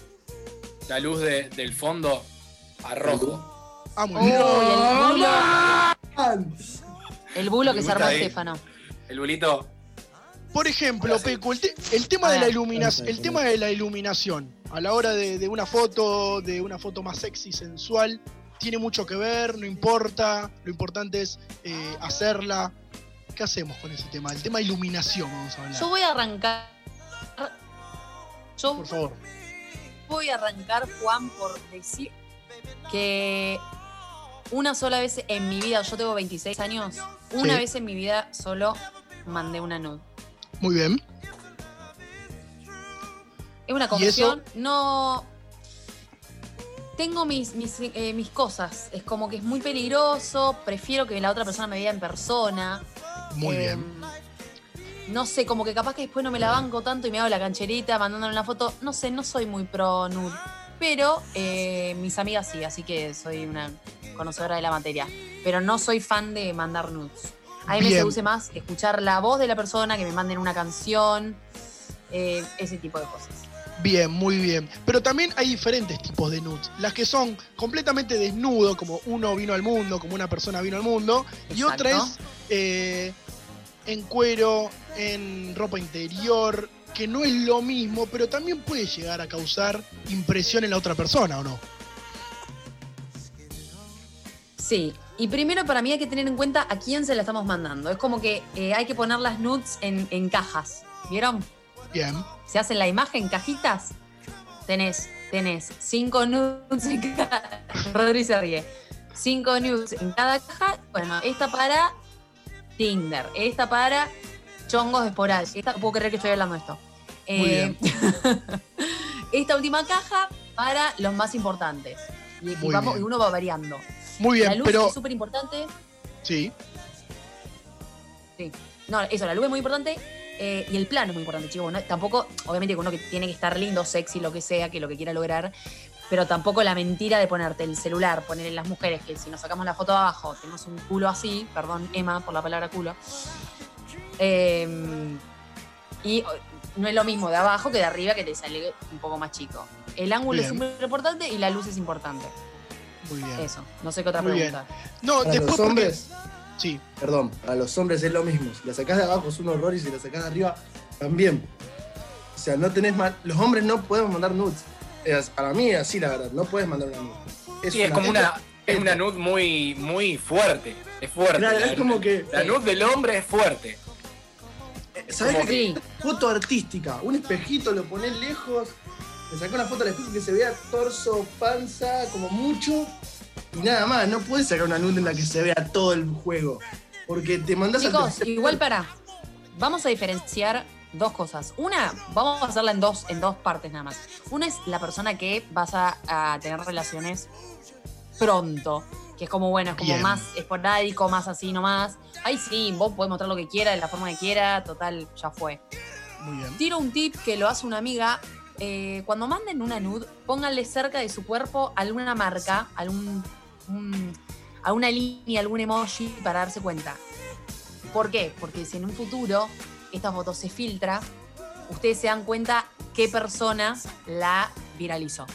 S3: La luz de- del fondo a rojo.
S2: Ah, muy
S6: Uy,
S2: bien.
S6: el bulo, el bulo que se armó. Estefano.
S3: El bulito.
S2: Por ejemplo, Peco, el, te- el tema de
S6: Ah.
S2: la iluminación, el tema de la iluminación, a la hora de, de una foto, de una foto más sexy, sensual, tiene mucho que ver, no importa, lo importante es eh, hacerla. ¿Qué hacemos con ese tema? El tema de iluminación, vamos a hablar.
S6: Yo voy a arrancar. Yo
S2: Por favor.
S6: voy a arrancar, Juan, por decir que una sola vez en mi vida, yo tengo 26 años, una
S2: Sí.
S6: vez en mi vida solo mandé una nude.
S2: Muy bien.
S6: Es una confesión. No. Tengo mis, mis, eh, mis cosas. Es como que es muy peligroso. Prefiero que la otra persona me vea en persona.
S2: Muy
S6: Eh,
S2: bien.
S6: No sé, como que capaz que después no me la banco tanto y me hago la cancherita mandándole una foto. No sé, no soy muy pro nude. Pero eh, mis amigas sí, así que soy una conocedora de la materia. Pero no soy fan de mandar nudes. A mí me seduce más escuchar la voz de la persona, que me manden una canción, eh, ese tipo de cosas.
S2: Bien, muy bien. Pero también hay diferentes tipos de nudes. Las que son completamente desnudo, como uno vino al mundo, como una persona vino al mundo. Y otra es eh, en cuero, en ropa interior, que no es lo mismo, pero también puede llegar a causar impresión en la otra persona, ¿o no?
S6: Sí, y primero para mí hay que tener en cuenta a quién se la estamos mandando. Es como que eh, hay que poner las nudes en, en cajas. ¿Vieron?
S2: Bien.
S6: Se hacen la imagen, cajitas. Tenés, tenés cinco nudes en cada. Rodri se ríe. Cinco nudes en cada caja. Bueno, esta para Tinder, esta para chongos esporádicos. Esta, puedo creer que estoy hablando de esto.
S2: Muy
S6: Eh, esta última caja para los más importantes. Y, y vamos-
S2: bien.
S6: y uno va variando.
S2: Muy
S6: la
S2: bien,
S6: luz
S2: pero
S6: es súper importante.
S2: sí,
S6: Sí. No, eso, la luz es muy importante eh, y el plano es muy importante, chicos. ¿no? Tampoco, obviamente, que uno que tiene que estar lindo, sexy, lo que sea, que lo que quiera lograr, pero tampoco la mentira de ponerte el celular, poner en las mujeres que si nos sacamos la foto abajo tenemos un culo así, perdón, Emma, por la palabra culo. Eh, y no es lo mismo de abajo que de arriba que te sale un poco más chico. El ángulo es súper importante y la luz es importante.
S2: Muy bien.
S6: Eso, no sé qué otra
S2: Muy bien.
S6: pregunta.
S2: No,
S5: Para
S2: después
S5: los
S2: porque-
S5: hombres,
S2: Sí,
S5: perdón, para los hombres es lo mismo. Si la sacás de abajo es un horror y si la sacás de arriba también. O sea, no tenés mal. Los hombres no podemos mandar nudes. Es- para mí es así, la verdad. No puedes mandar una nude.
S3: Sí, es como una, es una nude muy, muy fuerte. Es fuerte.
S5: Claro,
S3: la,
S5: es como que.
S3: la nude del hombre es fuerte.
S5: ¿Sabes qué?
S6: Sí.
S5: Foto artística. Un espejito lo pones lejos. Le sacás una foto al espejo que se vea torso, panza, como mucho. Y nada más. No puedes sacar una nude en la que se vea todo el juego. Porque te mandás al
S6: Chicos, igual para. Vamos a diferenciar dos cosas. Una, vamos a hacerla en dos, en dos partes nada más. Una es la persona que vas a, a tener relaciones pronto. Que es como, bueno, es como
S2: Bien.
S6: más esporádico, más así nomás. Ay, sí, vos podés mostrar lo que quiera, de la forma que quiera, total, ya fue.
S2: muy bien.
S6: Tiro un tip que lo hace una amiga. Eh, cuando manden una nude, pónganle cerca de su cuerpo alguna marca, algún, un- alguna línea, algún emoji para darse cuenta. ¿Por qué? Porque si en un futuro esta foto se filtra, ustedes se dan cuenta qué persona la viralizó.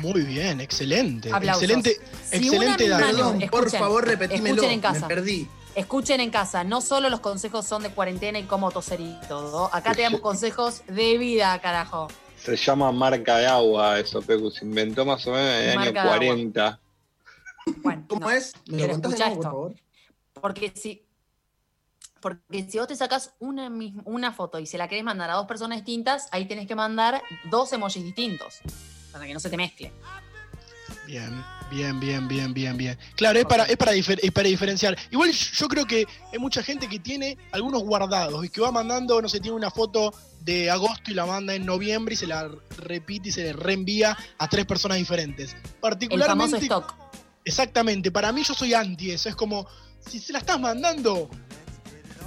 S2: Muy bien, excelente.
S6: Aplausos.
S2: Excelente,
S6: Si
S2: excelente
S6: una
S5: por favor, repetímelo.
S6: escuchen en casa.
S5: Me perdí.
S6: Escuchen en casa, no solo los consejos son de cuarentena y cómo toser y todo. Acá te damos consejos de vida, carajo.
S4: Se llama marca de agua eso, Pecu. Se inventó más o menos en el año
S6: Marca de agua.
S4: 40.
S6: Bueno,
S5: ¿Cómo
S6: no.
S5: es? ¿Me lo contás nuevo, por favor?
S6: Porque si, porque si vos te sacas una, una foto y se la querés mandar a dos personas distintas, ahí tenés que mandar dos emojis distintos. Para que no se te mezcle.
S2: Bien, bien, bien, bien, bien, bien. Claro, es para, es para, difer- es para diferenciar. Igual yo creo que hay mucha gente que tiene algunos guardados y que va mandando, no sé, tiene una foto de agosto y la manda en noviembre y se la repite y se le reenvía a tres personas diferentes.
S6: El famoso
S2: Particularmente,
S6: stock.
S2: exactamente, para mí yo soy anti eso. Es como, si se la estás mandando,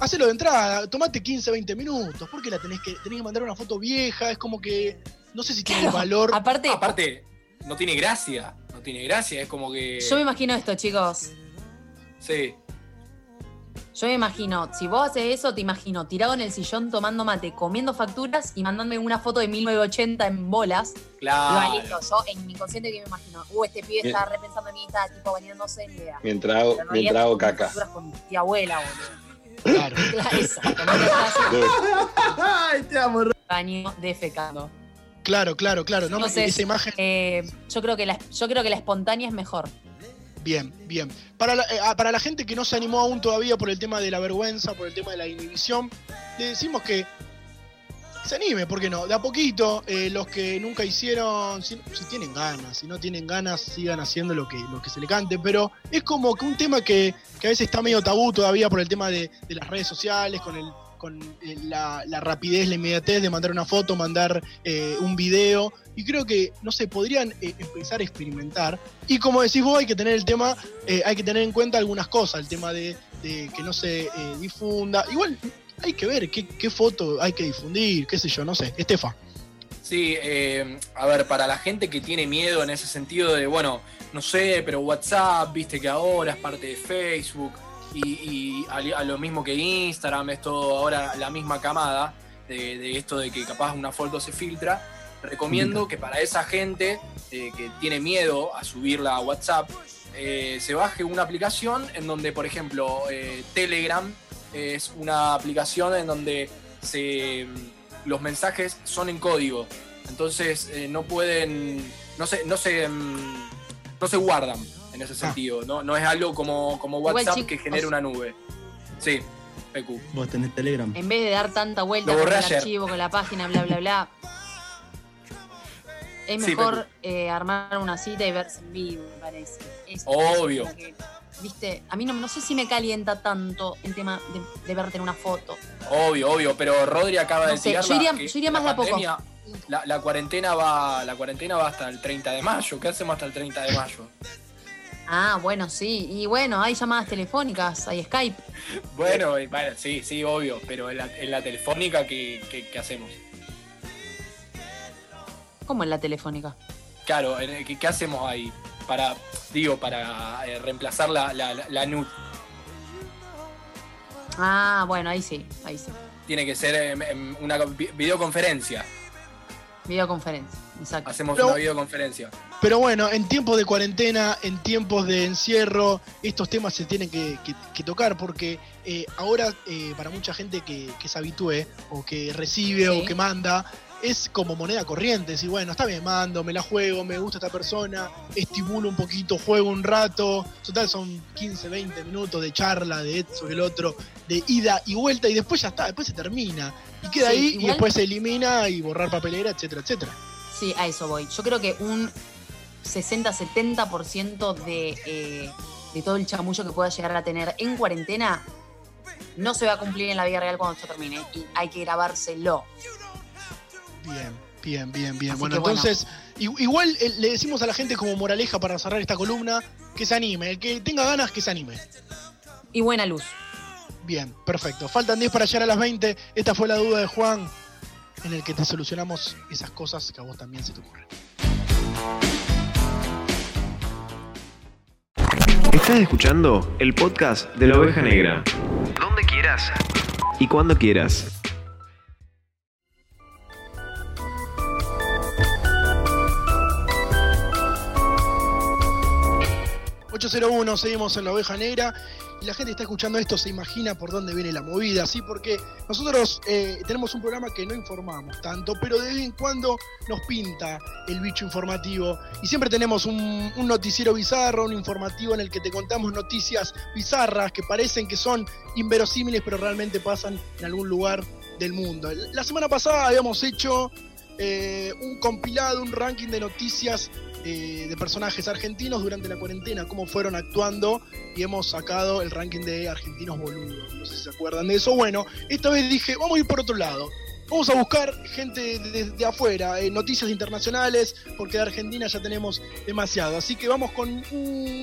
S2: hacelo de entrada, tomate 15, 20 minutos. ¿Por qué la tenés que, tenés que mandar una foto vieja? Es como que, no sé si tiene el
S6: Claro,
S2: valor.
S6: Aparte,
S3: Aparte, no tiene gracia. No tiene gracia. Es como que.
S6: yo me imagino esto, chicos.
S3: Sí.
S6: Yo me imagino, si vos haces eso, te imagino tirado en el sillón tomando mate, comiendo facturas y mandándome una foto de 1980 en bolas.
S3: Claro.
S6: Igual listo, yo en mi inconsciente que me imagino, uh, este pibe está repensando en mí, está tipo bañándose en idea.
S4: Mientras hago,
S6: realidad
S4: mientras hago caca.
S6: facturas con tía abuela, boludo.
S2: Claro.
S6: Claro, clase,
S5: Ay, te amo,
S6: baño defecando.
S2: Claro, claro, claro. No,
S6: Entonces,
S2: esa imagen.
S6: Eh, yo, creo que la, yo creo que la espontánea es mejor.
S2: Bien, bien. Para la, eh, ah, para la gente que no se animó aún todavía por el tema de la vergüenza, por el tema de la inhibición, le decimos que se anime, ¿por qué no? De a poquito, eh, los que nunca hicieron, si, si tienen ganas, si no tienen ganas, sigan haciendo lo que, lo que se le cante, pero es como que un tema que, que a veces está medio tabú todavía por el tema de, de las redes sociales, con el, con eh, la, la rapidez, la inmediatez de mandar una foto, mandar eh, un video. Y creo que, no sé, podrían eh, empezar a experimentar. Y como decís vos, hay que tener el tema, hay que tener en cuenta algunas cosas, el tema de, que no se difunda. Igual hay que ver qué, qué foto hay que difundir, qué sé yo, no sé. Estefa.
S3: Sí, a ver, para la gente que tiene miedo en ese sentido de, bueno, no sé, pero WhatsApp, viste que ahora es parte de Facebook y, y a, a lo mismo que Instagram, es todo ahora la misma camada de, de esto de que capaz una foto se filtra. Recomiendo que para esa gente eh, que tiene miedo a subirla a WhatsApp, eh, se baje una aplicación en donde, por ejemplo, eh, Telegram es una aplicación en donde se los mensajes son en código. Entonces no pueden. No se, no se, mm, no se guardan en ese sentido. No, no es algo como, como WhatsApp que genera una nube. Sí, PQ.
S5: Vos tenés Telegram.
S6: En vez de dar tanta vuelta con el
S3: ayer.
S6: archivo, con la página, bla, bla, bla. Es
S3: Sí,
S6: mejor eh, armar una cita y verse en vivo, me parece. Es-
S3: Obvio.
S6: que, Viste, a mí no, no sé si me calienta tanto el tema de, de verte en una foto.
S3: Obvio, obvio, pero Rodri acaba
S6: No
S3: de tirar
S6: yo iría-
S3: que
S6: yo iría más de a poco.
S3: La, la cuarentena va, la cuarentena va hasta el 30 de mayo. ¿Qué hacemos hasta el 30 de mayo?
S6: Ah, bueno, sí. Y bueno, hay llamadas telefónicas, hay Skype.
S3: Bueno, bueno, sí, sí, obvio, pero en la, en la telefónica, ¿qué, qué- qué hacemos?
S6: ¿Cómo en la telefónica?
S3: Claro, ¿qué, qué hacemos ahí? Para, digo, para eh, reemplazar la, la, la, NUT.
S6: Ah, bueno, ahí sí, ahí sí.
S3: Tiene que ser una vi- videoconferencia.
S6: Videoconferencia, exacto.
S3: Hacemos
S2: Pero-
S3: una videoconferencia.
S2: Pero bueno, en tiempos de cuarentena, en tiempos de encierro, estos temas se tienen que, que- que tocar porque eh, ahora eh, para mucha gente que, que se habitúe o que recibe o que manda, es como moneda corriente. Decir, bueno, está bien, mando, me la juego, me gusta esta persona, estimulo un poquito, juego un rato. Total, son 15, 20 minutos de charla de esto sobre el otro, de ida y vuelta y después ya está, después se termina. Y queda
S6: Sí,
S2: ahí y después se elimina y borrar papelera, etcétera, etcétera.
S6: Sí, a eso voy. Yo creo que un 60-70% de, eh, de todo el chamullo que pueda llegar a tener en cuarentena no se va a cumplir en la vida real cuando esto termine. Y hay que grabárselo.
S2: Bien, bien, bien, bien.
S6: Así
S2: Bueno, entonces, igual eh, le decimos a la gente como moraleja para cerrar esta columna que se anime. El que tenga ganas, que se anime.
S6: Y buena luz.
S2: Bien, perfecto. Faltan 10 para llegar a las 20. Esta fue la duda de Juan, en el que te solucionamos esas cosas que a vos también se te ocurren.
S1: Estás escuchando el podcast de la oveja negra. Donde quieras y cuando quieras.
S2: 801, seguimos en la oveja negra. Y la gente está escuchando esto, se imagina por dónde viene la movida, ¿sí? Porque nosotros eh, tenemos un programa que no informamos tanto, pero de vez en cuando nos pinta el bicho informativo. Y siempre tenemos un, un noticiero bizarro, un informativo en el que te contamos noticias bizarras que parecen que son inverosímiles, pero realmente pasan en algún lugar del mundo. La semana pasada habíamos hecho eh, un compilado, un ranking de noticias eh, de personajes argentinos durante la cuarentena, cómo fueron actuando y hemos sacado el ranking de argentinos boludos. No sé si se acuerdan de eso. Bueno, esta vez dije, vamos a ir por otro lado. Vamos a buscar gente de, afuera, eh, noticias internacionales, porque de Argentina ya tenemos demasiado. Así que vamos con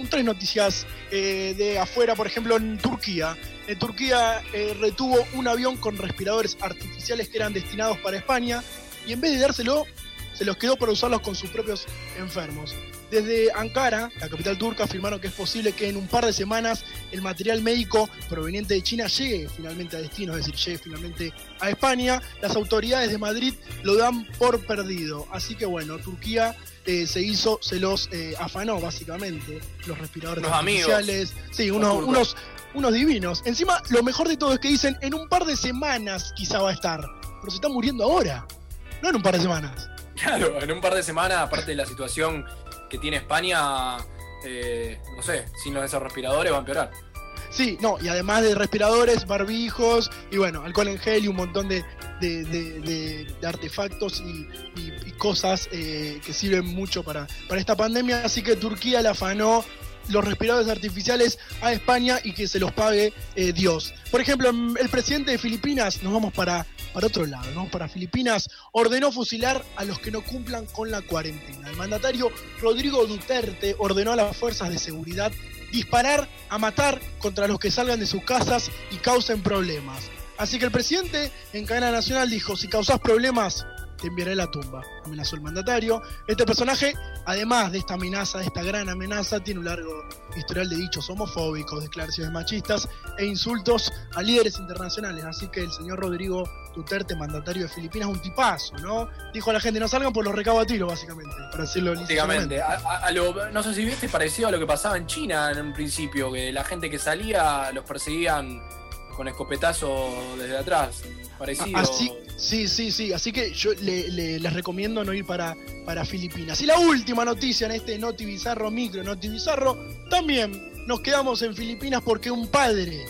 S2: tres noticias eh, de afuera, por ejemplo, en Turquía. En Turquía retuvo un avión con respiradores artificiales que eran destinados para España y en vez de dárselo, se los quedó para usarlos con sus propios enfermos. Desde Ankara, la capital turca, afirmaron que es posible que en un par de semanas el material médico proveniente de China llegue finalmente a destino, es decir, llegue finalmente a España. Las autoridades de Madrid lo dan por perdido. Así que bueno, Turquía eh, se hizo, se los eh, afanó básicamente, los respiradores
S3: Unos amigos.
S2: Sí,
S3: Los
S2: unos, unos, unos divinos. Encima, lo mejor de todo es que dicen, en un par de semanas quizá va a estar, pero se está muriendo ahora, no en un par de semanas.
S3: Claro, en un par de semanas, aparte de la situación que tiene España, eh, no sé, sin los esos respiradores va a empeorar.
S2: Sí, no, y además de respiradores, barbijos y bueno, alcohol en gel y un montón de, de- de- artefactos y, cosas eh, que sirven mucho para, para esta pandemia. Así que Turquía la afanó los respiradores artificiales a España y que se los pague eh, Dios. Por ejemplo, el presidente de Filipinas, nos vamos para, para otro lado, ¿no? Para Filipinas, ordenó fusilar a los que no cumplan con la cuarentena. El mandatario Rodrigo Duterte ordenó a las fuerzas de seguridad disparar a matar contra los que salgan de sus casas y causen problemas. Así que el presidente en cadena nacional dijo, si causás problemas, te enviaré a la tumba, amenazó el mandatario. Este personaje, además de esta amenaza, de esta gran amenaza, tiene un largo historial de dichos homofóbicos, declaraciones machistas e insultos a líderes internacionales. Así que el señor Rodrigo Duterte, mandatario de Filipinas, un tipazo, ¿no? Dijo a la gente, no salgan por los recados a tiro, básicamente, para decirlo
S3: Básicamente, a, a lo, no sé si viste, parecido a lo que pasaba en China en un principio, que la gente que salía los perseguían con escopetazo desde atrás. Parecido.
S2: Así, sí, sí, sí. Así que yo le- le- les recomiendo no ir para, para Filipinas. Y la última noticia en este Noti Bizarro Micro, Noti Bizarro, también nos quedamos en Filipinas porque un padre,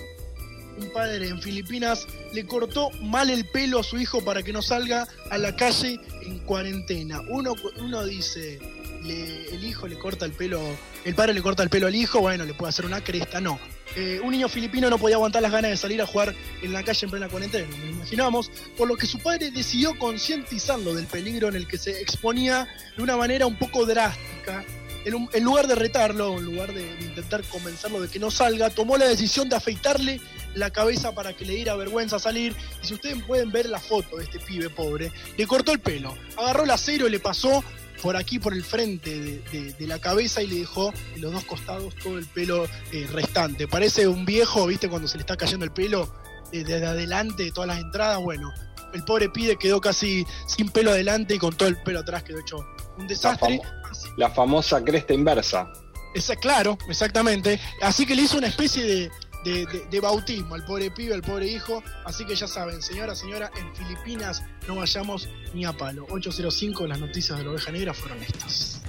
S2: un padre en Filipinas le cortó mal el pelo a su hijo para que no salga a la calle en cuarentena. Uno, uno dice, le- el hijo le corta el pelo, el padre le corta el pelo al hijo, bueno, le puede hacer una cresta, no. Eh, un niño filipino no podía aguantar las ganas de salir a jugar en la calle en plena cuarentena, nos imaginamos, por lo que su padre decidió concientizarlo del peligro en el que se exponía de una manera un poco drástica. En, lugar de retarlo, en lugar de, de intentar convencerlo de que no salga, tomó la decisión de afeitarle la cabeza para que le diera vergüenza salir. Y si ustedes pueden ver la foto de este pibe pobre, le cortó el pelo, agarró el acero y le pasó por aquí, por el frente de, de- de la cabeza y le dejó en los dos costados todo el pelo eh, restante. Parece un viejo, ¿viste? Cuando se le está cayendo el pelo eh, desde adelante de todas las entradas. Bueno, el pobre pibe quedó casi sin pelo adelante y con todo el pelo atrás quedó hecho un
S4: La,
S2: desastre.
S4: famo- la famosa cresta inversa.
S2: Esa- claro, exactamente. Así que le hizo una especie de, de- de- de bautismo al pobre pibe, al pobre hijo. Así que ya saben, señora, señora, en Filipinas no vayamos ni a palo. 805, las noticias de la oveja negra fueron estas.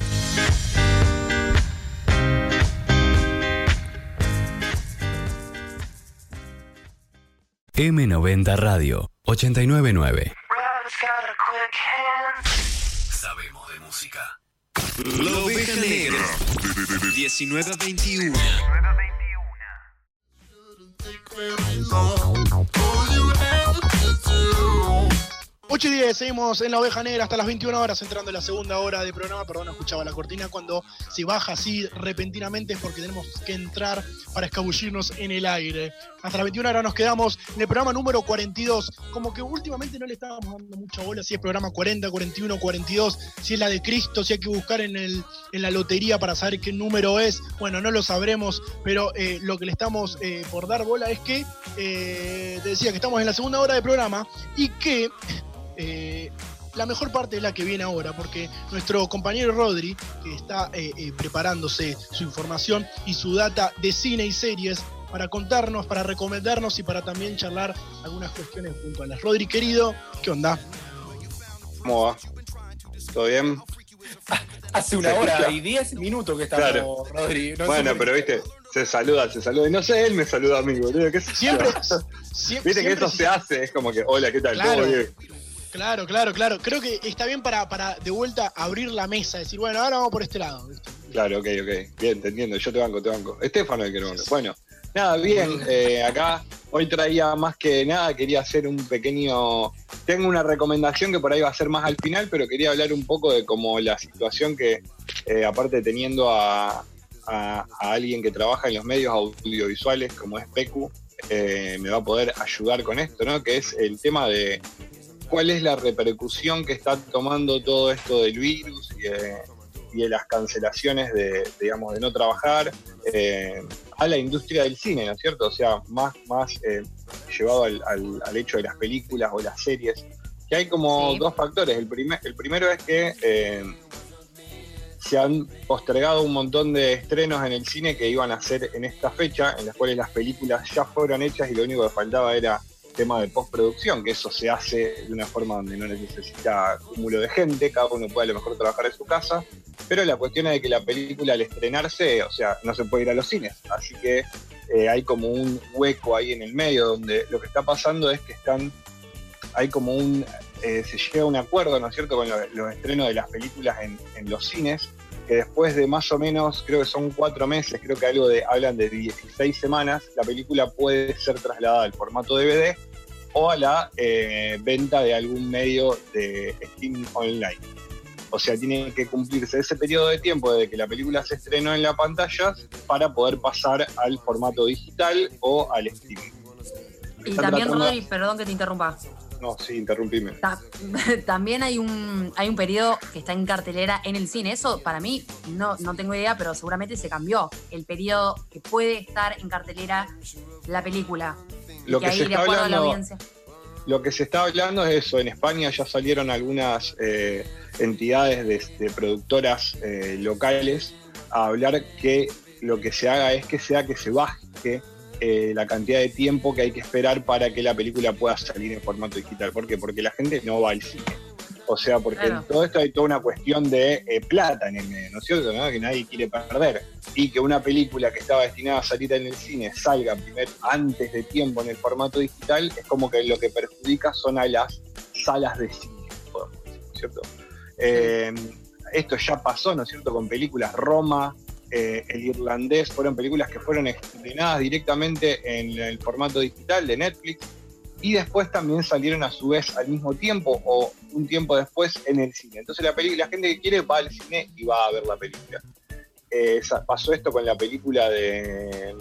S1: M90 Radio 899. Sabemos de música. La oveja negra. 19 a 21.
S2: 8 y 10, seguimos en la oveja negra hasta las 21 horas, entrando en la segunda hora de programa. Perdón, escuchaba la cortina. Cuando se baja así repentinamente es porque tenemos que entrar para escabullirnos en el aire. Hasta las 21 horas nos quedamos en el programa número 42. Como que últimamente no le estábamos dando mucha bola si es programa 40, 41, 42, si es la de Cristo, si hay que buscar en, el, en la lotería para saber qué número es. Bueno, no lo sabremos, pero eh, lo que le estamos eh, por dar bola es que, eh, te decía que estamos en la segunda hora de programa y que la mejor parte es la que viene ahora, porque nuestro compañero Rodri, que está eh, eh, preparándose su información y su data de cine y series para contarnos, para recomendarnos y para también charlar algunas cuestiones puntuales. Rodri, querido, ¿qué onda?
S4: ¿Cómo va? ¿Todo bien?
S3: Hace una hora
S4: escucha.
S3: y 10 minutos que estamos,
S4: Claro.
S3: Rodri. No
S4: bueno, pero viste, se saluda, se saluda. Y no sé, él me saluda a mí, boludo. ¿Qué?
S2: Siempre, siempre
S4: Viste que eso se hace, es como que, hola, ¿qué tal?
S2: Claro.
S4: ¿Todo bien?
S2: Claro, claro, claro. Creo que está bien para, para de vuelta abrir la mesa, decir, bueno, ahora vamos por este lado. ¿viste?
S4: Claro, ok, ok. Bien, te entiendo. Yo te banco, te banco. Estefano el que no. Bueno, nada, bien. eh, acá hoy traía más que nada, quería hacer un pequeño... Tengo una recomendación que por ahí va a ser más al final, pero quería hablar un poco de como la situación que, eh, aparte teniendo a, a- a alguien que trabaja en los medios audiovisuales como es Pecu, eh, me va a poder ayudar con esto, ¿no? Que es el tema de cuál es la repercusión que está tomando todo esto del virus y de, y de las cancelaciones de, digamos, de no trabajar eh, a la industria del cine, ¿no es cierto? O sea, más, más eh, llevado al, al- al hecho de las películas o las series, que hay como
S6: Sí.
S4: dos factores. El, primer, el primero es que eh, se han postergado un montón de estrenos en el cine que iban a ser en esta fecha, en las cuales las películas ya fueron hechas y lo único que faltaba era tema de postproducción, que eso se hace de una forma donde no necesita cúmulo de gente, cada uno puede a lo mejor trabajar en su casa, pero la cuestión es de que la película al estrenarse, o sea, no se puede ir a los cines, así que eh, hay como un hueco ahí en el medio donde lo que está pasando es que están, hay como un, eh, se llega a un acuerdo, ¿no es cierto?, con lo- los estrenos de las películas en los cines, que después de más o menos, creo que son cuatro meses, creo que algo de, hablan de 16 semanas, la película puede ser trasladada al formato DVD o a la eh, venta de algún medio de streaming online. O sea, tiene que cumplirse ese periodo de tiempo desde que la película se estrenó en la pantalla para poder pasar al formato digital o al streaming.
S6: Y también,
S4: tratando-
S6: Rodri, perdón que te interrumpa.
S4: No, sí, interrumpime.
S6: Ta- También hay un, hay un periodo que está en cartelera en el cine. Eso para mí no, no tengo idea, pero seguramente se cambió. El periodo que puede estar en cartelera la película.
S4: Lo
S6: que
S4: que
S6: ahí,
S4: se está
S6: acuerdo a la
S4: hablando-
S6: audiencia.
S4: Lo que se está hablando es eso. En España ya salieron algunas eh, entidades de, de productoras eh, locales a hablar que lo que se haga es que sea que se baje eh, la cantidad de tiempo que hay que esperar para que la película pueda salir en formato digital. ¿Por qué? Porque la gente no va al cine. O sea, porque
S6: Claro.
S4: en todo esto hay toda una cuestión de eh, plata en el medio, ¿no es cierto? ¿no? Que nadie quiere perder. Y que una película que estaba destinada a salir en el cine salga primero antes de tiempo en el formato digital, es como que lo que perjudica son a las salas de cine, podemos decir, ¿no es cierto? Eh, esto ya pasó, ¿no es cierto?, con películas Roma, eh, El Irlandés, fueron películas que fueron estrenadas directamente en el formato digital de Netflix y después también salieron a su vez al mismo tiempo o un tiempo después en el cine. Entonces la, película, la gente que quiere va al cine y va a ver la película. Eh, pasó esto con la película de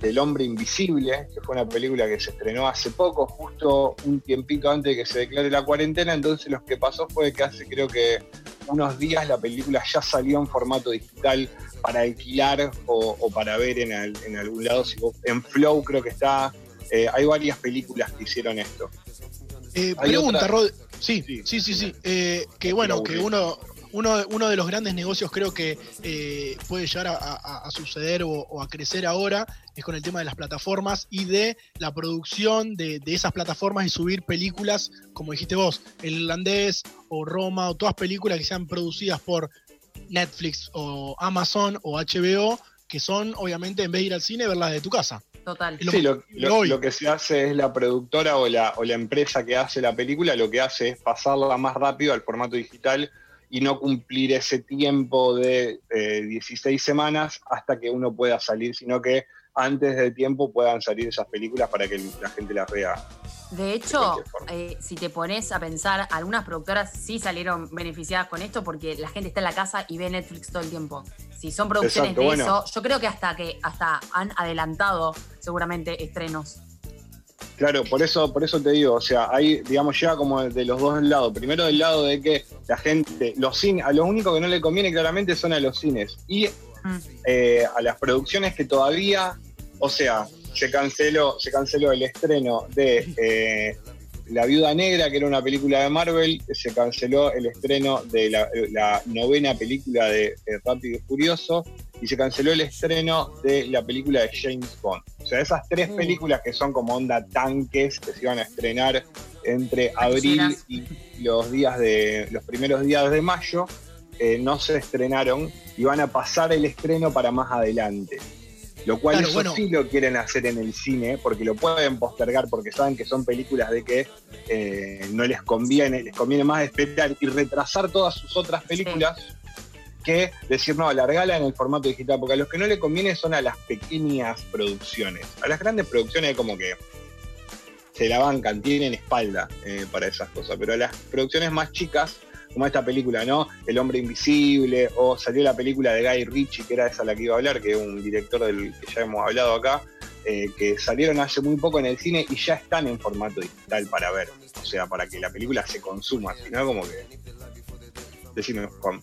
S4: del Hombre Invisible, que fue una película que se estrenó hace poco, justo un tiempito antes de que se declare la cuarentena, entonces lo que pasó fue que hace creo que unos días la película ya salió en formato digital para alquilar o, o para ver en, al- en algún lado, en Flow creo que está, eh, hay varias películas que hicieron esto.
S2: Eh, pregunta, Rod. Sí, sí, sí, sí. Eh, que bueno, que uno, uno, uno de los grandes negocios creo que eh, puede llegar a, a- a suceder o, o a crecer ahora es con el tema de las plataformas y de la producción de, de esas plataformas y subir películas, como dijiste vos, El Irlandés o Roma o todas películas que sean producidas por Netflix o Amazon o HBO, que son obviamente en vez de ir al cine, verlas de tu casa.
S6: Total.
S2: lo-
S4: Sí, lo, lo que se hace es la productora o la, o la empresa que hace la película, lo que hace es pasarla más rápido al formato digital y no cumplir ese tiempo de eh, 16 semanas hasta que uno pueda salir, sino que antes de tiempo puedan salir esas películas para que la gente las vea.
S6: De hecho, eh, si te pones a pensar, algunas productoras sí salieron beneficiadas con esto porque la gente está en la casa y ve Netflix todo el tiempo. Si son producciones
S4: Exacto,
S6: de
S4: bueno.
S6: eso, yo creo que hasta que hasta han adelantado seguramente estrenos.
S4: Claro, por eso, por eso te digo, o sea, ahí, digamos, llega como de los dos lados. Primero del lado de que la gente, los cines, a lo único que no le conviene claramente son a los cines. Y
S6: Mm.
S4: eh, a las producciones que todavía, o sea, se canceló, se canceló el estreno de eh, La Viuda Negra, que era una película de Marvel, se canceló el estreno de la, la novena película de Rápido y Furioso, y se canceló el estreno de la película de James Bond. O sea, esas tres películas que son como onda tanques, que se iban a estrenar entre abril y los días de los primeros días de mayo, eh, no se estrenaron y van a pasar el estreno para más adelante. Lo cual
S2: Claro,
S4: eso
S2: bueno.
S4: sí lo quieren hacer en el cine, porque lo pueden postergar, porque saben que son películas de que eh, no les conviene, les conviene más esperar y retrasar todas sus otras películas que decir, no, alargala en el formato digital, porque a los que no le conviene son a las pequeñas producciones. A las grandes producciones como que se la bancan, tienen espalda eh, para esas cosas, pero a las producciones más chicas, como esta película, ¿no? El hombre invisible, o salió la película de Guy Ritchie, que era esa la que iba a hablar, que es un director del que ya hemos hablado acá, eh, que salieron hace muy poco en el cine y ya están en formato digital para ver, o sea, para que la película se consuma, sino como que... Decime, Juan.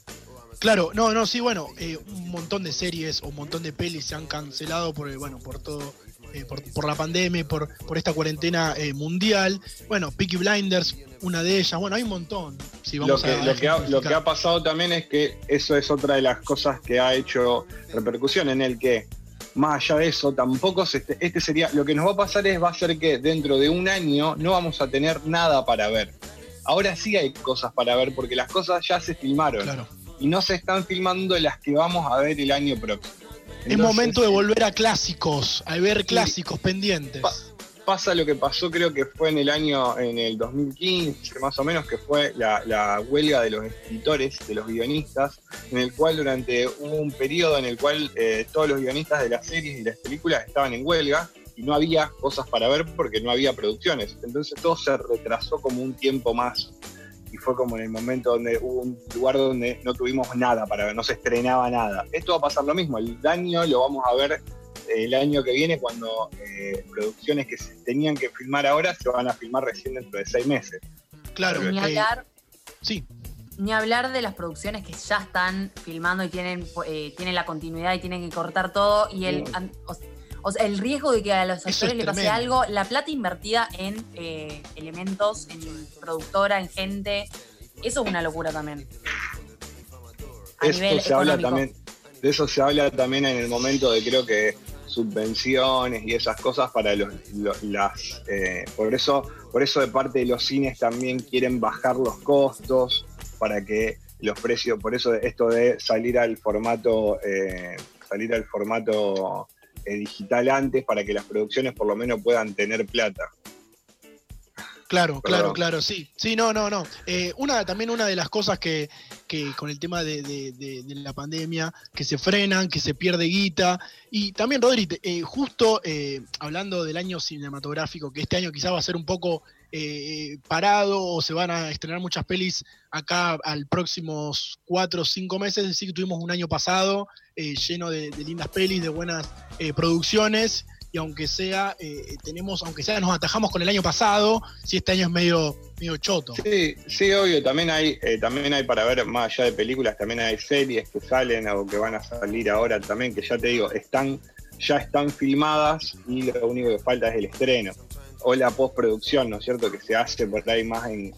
S2: Claro, no, no, sí, bueno, eh, un montón de series o un montón de pelis se han cancelado por, el- bueno, por todo, eh, por, por la pandemia, por, por esta cuarentena eh, mundial. Bueno, Peaky Blinders, una de ellas, bueno, hay un montón. Si
S4: Lo que,
S2: a
S4: lo, que ha, lo que
S2: ejemplificar.
S4: ha pasado también es que eso es otra de las cosas que ha hecho repercusión en el que, más allá de eso, tampoco se este, este sería, lo que nos va a pasar es, va a ser que dentro de un año no vamos a tener nada para ver. Ahora sí hay cosas para ver porque las cosas ya se filmaron
S2: Claro.
S4: Y no se están filmando las que vamos a ver el año próximo.
S2: Es momento de volver a clásicos, a ver clásicos pendientes.
S4: Pa- pasa lo que pasó, creo que fue en el año, en el 2015 más o menos, que fue la, la huelga de los escritores, de los guionistas, en el cual durante un periodo en el cual eh, todos los guionistas de las series y las películas estaban en huelga y no había cosas para ver porque no había producciones. Entonces todo se retrasó como un tiempo más. Y fue como en el momento donde hubo un lugar donde no tuvimos nada para ver, no se estrenaba nada. Esto va a pasar lo mismo, el daño lo vamos a ver el año que viene cuando eh, producciones que se tenían que filmar ahora se van a filmar recién dentro de seis meses.
S2: Claro,
S6: Ni
S2: eh,
S6: hablar,
S2: sí.
S6: ni hablar de las producciones que ya están filmando y tienen, eh, tienen la continuidad y tienen que cortar todo. Y el, an- o, o sea, el riesgo de que a los actores
S2: es
S6: le pase
S2: tremendo.
S6: algo, la plata invertida en eh, elementos, en productora, en gente, eso es una locura también. A nivel
S4: Esto se habla también, de eso se habla también en el momento de creo que subvenciones y esas cosas para los, los- las eh, por eso por eso de parte de los cines también quieren bajar los costos para que los precios por eso esto de salir al formato eh, salir al formato digital antes para que las producciones por lo menos puedan tener plata
S2: Claro,
S4: Perdón.
S2: claro, claro, sí. Sí, no, no, no. Eh, una, también una de las cosas que, que con el tema de, de- la pandemia, que se frenan, que se pierde guita. Y también, Rodri, eh, justo eh, hablando del año cinematográfico, que este año quizás va a ser un poco eh, parado o se van a estrenar muchas pelis acá al próximos cuatro o cinco meses, es decir, que tuvimos un año pasado eh, lleno de, lindas pelis, de buenas eh, producciones y aunque sea, eh, tenemos, aunque sea, nos atajamos con el año pasado, si este año es medio, medio choto.
S4: Sí, sí, obvio, también hay, eh, también hay para ver más allá de películas, también hay series que salen o que van a salir ahora también, que ya te digo, están, ya están filmadas y lo único que falta es el estreno. O la postproducción, ¿no es cierto? Que se hace por ahí más en,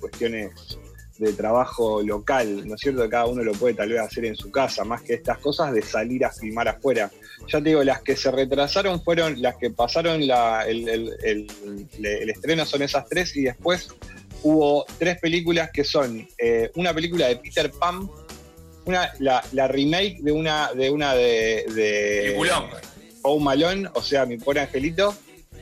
S4: cuestiones de trabajo local, ¿no es cierto? Cada uno lo puede tal vez hacer en su casa, más que estas cosas de salir a filmar afuera. Ya te digo, las que se retrasaron fueron las que pasaron la- el, el- el- el estreno, son esas tres, y después hubo tres películas que son eh, una película de Peter Pan, una, la, la remake de una de una de, de. Home Malone, o sea, mi pobre angelito,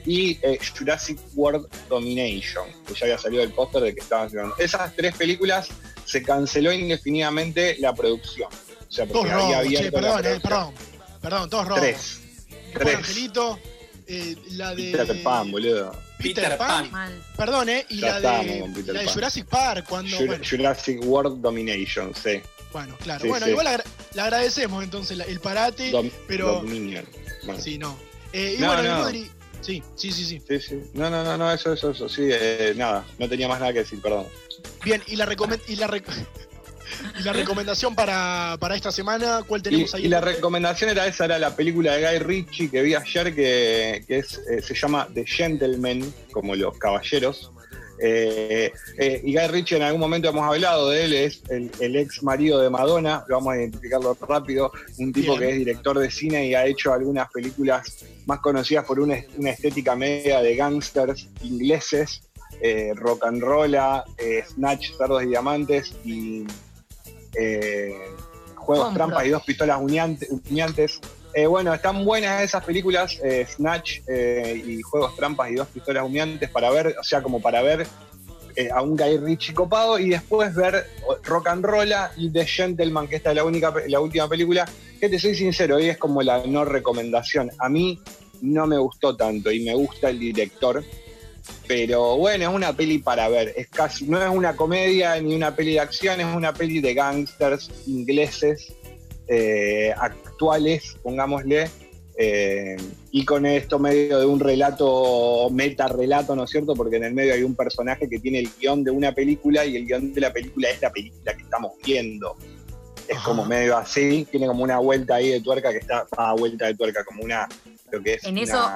S4: y eh, Jurassic World Domination, que ya había salido el póster de que estaban filmando. Esas tres películas se canceló indefinidamente la producción. O sea, había
S2: robos, che, perdón, eh, perdón. Perdón, todos robos.
S4: Tres. Tres.
S2: Angelito, eh, la de.
S4: Peter Pan, boludo.
S2: Peter,
S3: Peter
S2: Pan. Perdón, ¿eh? Y
S4: Ya
S2: la de,
S4: Peter
S2: la de
S4: Pan.
S2: Jurassic Park, cuando.
S4: Jur-
S2: Bueno,
S4: Jurassic World Domination, sí.
S2: bueno, claro.
S4: sí,
S2: bueno,
S4: sí.
S2: igual agra- le agradecemos entonces el parate,
S4: Dom-
S2: pero.
S4: Dominion. Bueno.
S2: Sí, no. Eh, y
S4: No,
S2: bueno,
S4: no.
S2: Rodri- Sí, sí, sí, sí.
S4: Sí, sí. No, no, no, no, eso, eso, eso. Sí, eh, nada. No tenía más nada que decir, perdón.
S2: Bien, y la, recomen- y la, rec- y la recomendación para, para esta semana, ¿cuál
S4: Y,
S2: tenemos ahí?
S4: y la recomendación era esa, era la película de Guy Ritchie que vi ayer, que, que es, eh, se llama The Gentleman, como los caballeros. Eh, eh, y Guy Ritchie en algún momento hemos hablado de él, es el, el ex marido de Madonna, vamos a identificarlo rápido, un tipo
S2: Bien.
S4: que es director de cine y ha hecho algunas películas más conocidas por una, una estética media de gangsters ingleses, eh, rock and roll, eh, Snatch, Cerdos y Diamantes y Juegos
S6: Compro.
S4: Trampas y Dos Pistolas Humeantes. Eh, bueno, están buenas esas películas, eh, Snatch eh, y Juegos Trampas y Dos Pistolas Humeantes, para ver, o sea, como para ver a un Guy Ritchie copado y después ver Rock and Roll y The Gentleman, que esta es la, única, la última película, que te soy sincero, hoy es como la no recomendación. A mí no me gustó tanto y me gusta el director, pero bueno, es una peli para ver. Es casi, no es una comedia ni una peli de acción, es una peli de gangsters ingleses eh, actuales, pongámosle. eh, y con esto medio de un relato, meta relato, ¿no es cierto? Porque en el medio hay un personaje que tiene el guion de una película y el guion de la película es la película que estamos viendo. Es
S2: Ajá.
S4: como medio así, tiene como una vuelta ahí de tuerca que está, a vuelta de tuerca, como una, lo que es
S6: En
S4: una-
S6: eso-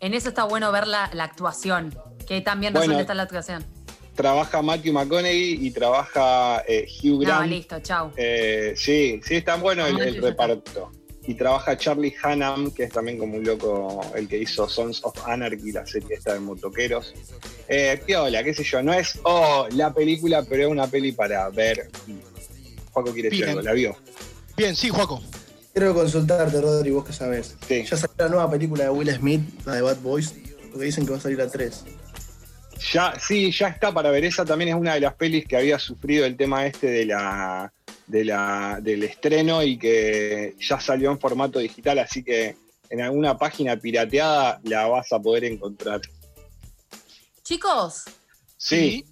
S6: En eso está bueno ver la, la actuación, que también
S4: Bueno,
S6: resuelve está la actuación.
S4: Trabaja Matthew McConaughey y trabaja eh, Hugh
S6: No,
S4: Grant.
S6: listo, chau.
S4: Eh, sí, sí, está bueno el,
S6: Ah,
S4: el reparto. Y trabaja Charlie Hunnam, que es también como un loco, el que hizo Sons of Anarchy, la serie esta de motoqueros. Eh, piola, qué sé yo, no es, oh, la película, pero es una peli para ver. Juaco quiere decir algo, ¿la vio?
S2: Bien, sí, Juaco.
S5: Quiero consultarte, Rodri, vos que sabés.
S4: Sí.
S5: Ya salió la nueva película de Will Smith, la de Bad Boys. Porque dicen que va a salir a 3.
S4: Ya, sí, ya está para ver. Esa también es una de las pelis que había sufrido el tema este de la, de la, del estreno y que ya salió en formato digital, así que en alguna página pirateada la vas a poder encontrar.
S6: Chicos,
S4: Sí,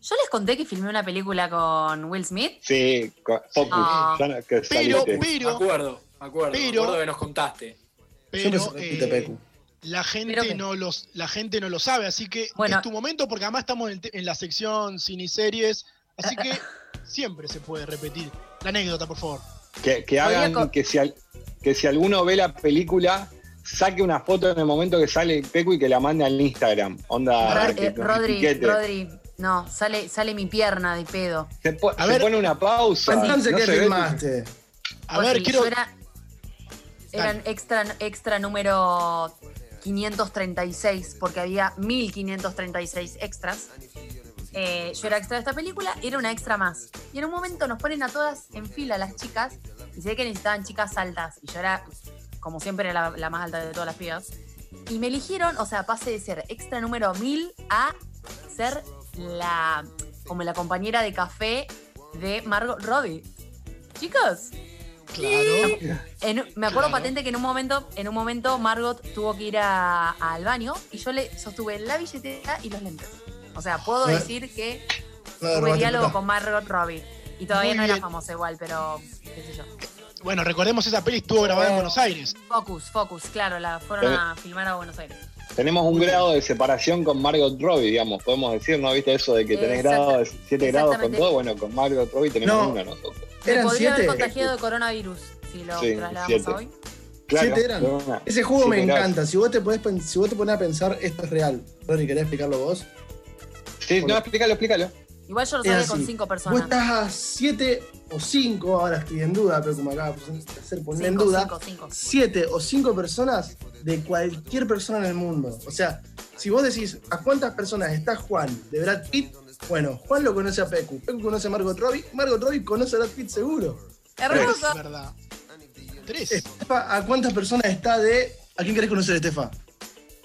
S6: yo les conté que filmé una película con Will Smith.
S4: sí, co- Focus.
S6: Ah.
S4: ya no- que
S2: Pero.
S3: Me
S2: pero,
S3: acuerdo, me acuerdo. me
S2: Pero-
S3: acuerdo que nos contaste.
S5: Siempre
S2: pero
S5: se repite,
S2: eh,
S5: Pecu.
S2: La gente
S6: que-
S2: no los, la gente no lo sabe, así que
S6: Bueno.
S2: es tu momento porque además estamos en, la sección cine y series, así que siempre se puede repetir. La anécdota, por favor.
S4: Que, hagan que si, al- que si alguno ve la película, saque una foto en el momento que sale Pecu y que la mande al Instagram. Onda,
S6: Ro-
S4: que
S6: eh, Rodri. Rodri, no, sale, sale mi pierna de pedo.
S4: Se, po-
S2: A
S4: se
S2: ver.
S4: pone una pausa.
S5: Entonces,
S4: no
S5: ¿qué
S4: se ve-
S5: filmaste?
S2: A
S6: Pues
S2: ver, quiero.
S6: era- eran extra, extra número 536, porque había 1536 extras. Eh, yo era extra de esta película, era una extra más. Y en un momento nos ponen a todas en fila las chicas, y se que necesitaban chicas altas. Y yo era, como siempre, era la, la más alta de todas las pibas. Y me eligieron, o sea, pasé de ser extra número 1000 a ser la como la compañera de café de Margot Robbie. Chicos,
S2: Claro.
S6: en- me acuerdo
S2: Claro.
S6: patente que en un momento, en un momento Margot tuvo que ir a- al baño y yo le sostuve la billetera y los lentes. O sea, puedo decir que tuve diálogo con Margot Robbie. Y todavía
S2: Muy
S6: no era
S2: bien.
S6: famosa igual, pero qué sé yo.
S2: Bueno, recordemos esa peli estuvo grabada en Buenos Aires.
S6: Focus, Focus, claro, la fueron
S4: Eh.
S6: a filmar a Buenos Aires.
S4: Tenemos un grado de separación con Margot Robbie, digamos, podemos decir, ¿no? ¿Viste eso de que tenés
S6: Exacta-
S4: grado de 7 grados con todo? Bueno, con Margot Robbie tenemos
S5: No.
S4: uno nosotros.
S6: Me podría haber
S5: siete.
S6: contagiado de coronavirus si lo
S4: Sí,
S6: trasladamos
S4: siete.
S6: a hoy.
S4: Claro,
S5: Siete eran. Ese juego me
S4: grados.
S5: encanta. Si vos te podés, si vos te pones a pensar, esto es real. Rodri, ¿querés explicarlo vos?
S4: Sí, no, explícalo, explícalo.
S6: Igual yo lo sabía con cinco
S5: Vos
S6: personas.
S5: estás a 7 o 5, ahora estoy en duda, pero como acaba de hacer poner en
S6: Cinco,
S5: duda,
S6: cinco, cinco.
S5: 7 o 5 personas de cualquier persona en el mundo. O sea, si vos decís, ¿a cuántas personas está Juan de Brad Pitt? Bueno, Juan lo conoce a Pecu, Pecu conoce a Margot Robbie, Margot Robbie conoce a Brad Pitt seguro.
S6: Hermoso.
S2: Es verdad. Tres.
S5: Estefa, ¿a cuántas personas está de... ¿A quién querés conocer, Estefa?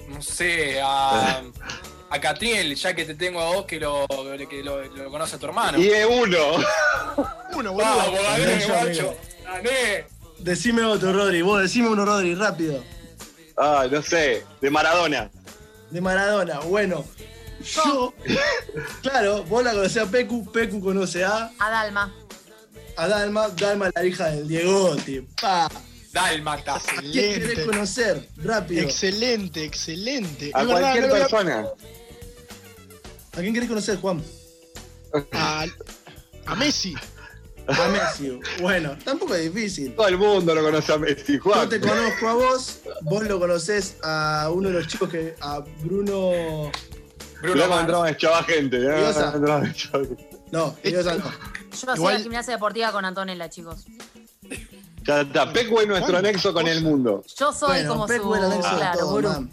S3: No sé, a, a Catriel, ya que te tengo a vos que lo, que lo, lo conoce a tu hermano.
S4: Y es uno.
S2: Uno,
S3: Vamos,
S2: boludo.
S3: gané,
S5: Yo,
S3: macho.
S5: amigo.
S3: Gané.
S5: Decime otro, Rodri, vos decime uno, Rodri, rápido.
S4: Ah, no sé, de Maradona.
S5: De Maradona, bueno. Yo, claro, vos la conocés a Pecu, Pecu conoce a,
S6: A Dalma.
S5: a Dalma, Dalma la hija del Diegote. Pa.
S3: Dálmata.
S5: ¿A quién querés
S2: Excelente.
S5: conocer? Rápido.
S2: Excelente, excelente.
S4: A
S2: Es verdad,
S4: cualquier
S2: lo
S4: persona.
S5: ¿A quién querés conocer, Juan?
S2: a, a Messi.
S5: A Messi. Bueno, tampoco es difícil.
S4: Todo el mundo lo conoce a Messi,
S5: Yo
S4: Juan.
S5: te conozco a vos, vos lo conocés a uno de los chicos que. a Bruno.
S3: Bruno
S4: Luego
S3: Mars.
S4: chava gente. ¿eh?
S5: No, Diosa no.
S6: Yo
S2: Igual-
S6: hacía gimnasia deportiva con Antonella, chicos.
S4: Ya está, es nuestro
S2: ¿Cuántas
S4: nexo con el mundo.
S6: Yo soy
S5: Bueno,
S6: como
S5: Pecu
S6: su.
S5: era el nexo de
S6: claro,
S5: todo.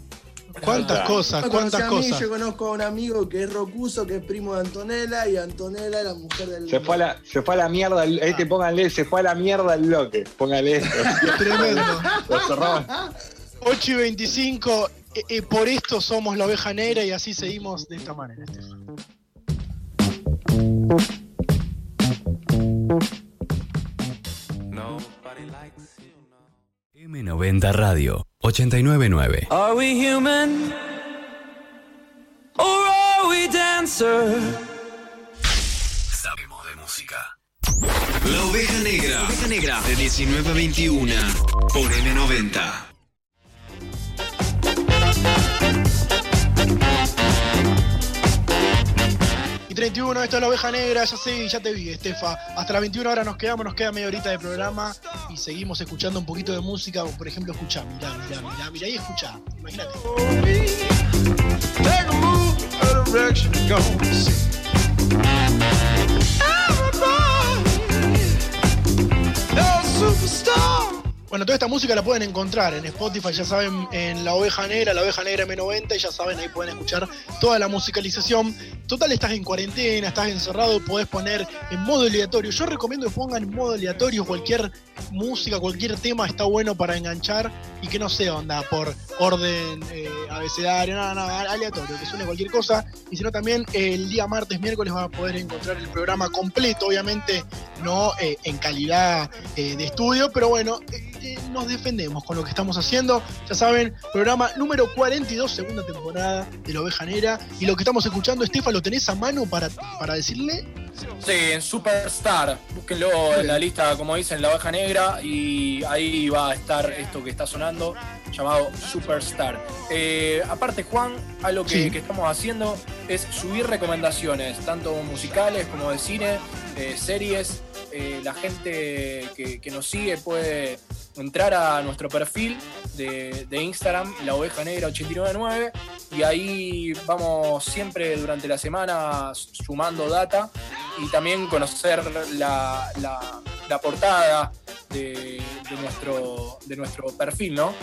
S2: ¿Cuántas
S4: Ah.
S2: cosas? ¿Cuántas
S5: a mí,
S2: cosas?
S5: yo conozco a un amigo que es Rocuso, que es primo de Antonella, y Antonella es la mujer del.
S4: Se fue a la, se fue a la mierda, el- este pónganle, se fue a la mierda el bloque. Póngale esto.
S2: Tremendo.
S4: Lo cerramos.
S2: 8 y 25. eh, eh, por esto somos la oveja negra y así seguimos de esta manera, Estefan.
S1: M90 Radio 899.
S9: Are we human? Or are we dancer?
S1: Sabemos de música. La oveja negra. oveja negra. De 19 a 21. Por M90.
S2: 31, esto es la oveja negra, ya sé, ya te vi, Estefa. Hasta las 21 horas nos quedamos, nos queda media horita de programa y seguimos escuchando un poquito de música. Por ejemplo, escuchá, mirá, mirá, mirá, mirá y escuchá. Imagínate. Bueno, toda esta música la pueden encontrar en Spotify, ya saben, en La Oveja Negra, La Oveja Negra M90, y ya saben, ahí pueden escuchar toda la musicalización. Total, estás en cuarentena, estás encerrado, podés poner en modo aleatorio. Yo recomiendo que pongan en modo aleatorio cualquier música, cualquier tema, está bueno para enganchar y que no sea onda por orden eh, abecedario, nada, nada, aleatorio, que suene cualquier cosa. Y si no, también eh, el día martes, miércoles van a poder encontrar el programa completo, obviamente no eh, en calidad eh, de estudio, pero bueno, eh, nos defendemos con lo que estamos haciendo. Ya saben, programa número 42, segunda temporada de La Oveja Negra. Y lo que estamos escuchando, Estefa, ¿lo tenés a mano para, para decirle?
S3: Sí, en Superstar. Búsquenlo en la lista, como dicen, La Oveja Negra. Y ahí va a estar esto que está sonando, llamado Superstar. Eh, aparte, Juan, algo que,
S2: Sí.
S3: que estamos haciendo es subir recomendaciones, tanto musicales como de cine, eh, series. Eh, la gente que, que nos sigue puede entrar a nuestro perfil de, de Instagram, la oveja negra 899, y ahí vamos siempre durante la semana sumando data y también conocer la, la- portada de, de nuestro, de nuestro perfil, ¿no?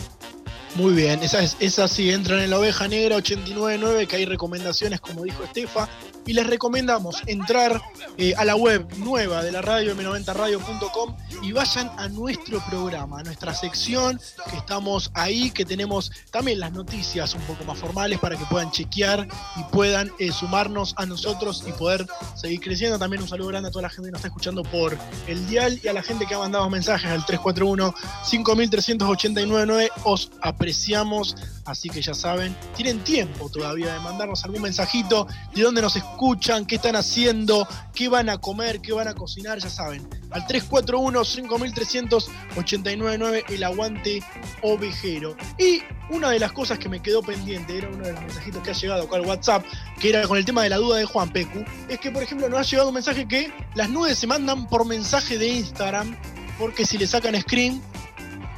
S2: Muy bien, esa, es, esa sí, entran en la oveja negra 899, que hay recomendaciones, como dijo Estefa, y les recomendamos entrar eh, a la web nueva de la radio, m90radio.com, y vayan a nuestro programa, a nuestra sección, que estamos ahí, que tenemos también las noticias un poco más formales para que puedan chequear y puedan eh, sumarnos a nosotros y poder seguir creciendo. También un saludo grande a toda la gente que nos está escuchando por el dial y a la gente que ha mandado mensajes al 341 5389 os apreciamos, así que ya saben, tienen tiempo todavía de mandarnos algún mensajito de dónde nos escuchan, qué están haciendo, qué van a comer, qué van a cocinar, ya saben. Al 341 5389 el aguante ovejero. Y una de las cosas que me quedó pendiente, era uno de los mensajitos que ha llegado acá al WhatsApp, que era con el tema de la duda de Juan Pecu, es que por ejemplo nos ha llegado un mensaje que las nubes se mandan por mensaje de Instagram, porque si le sacan screen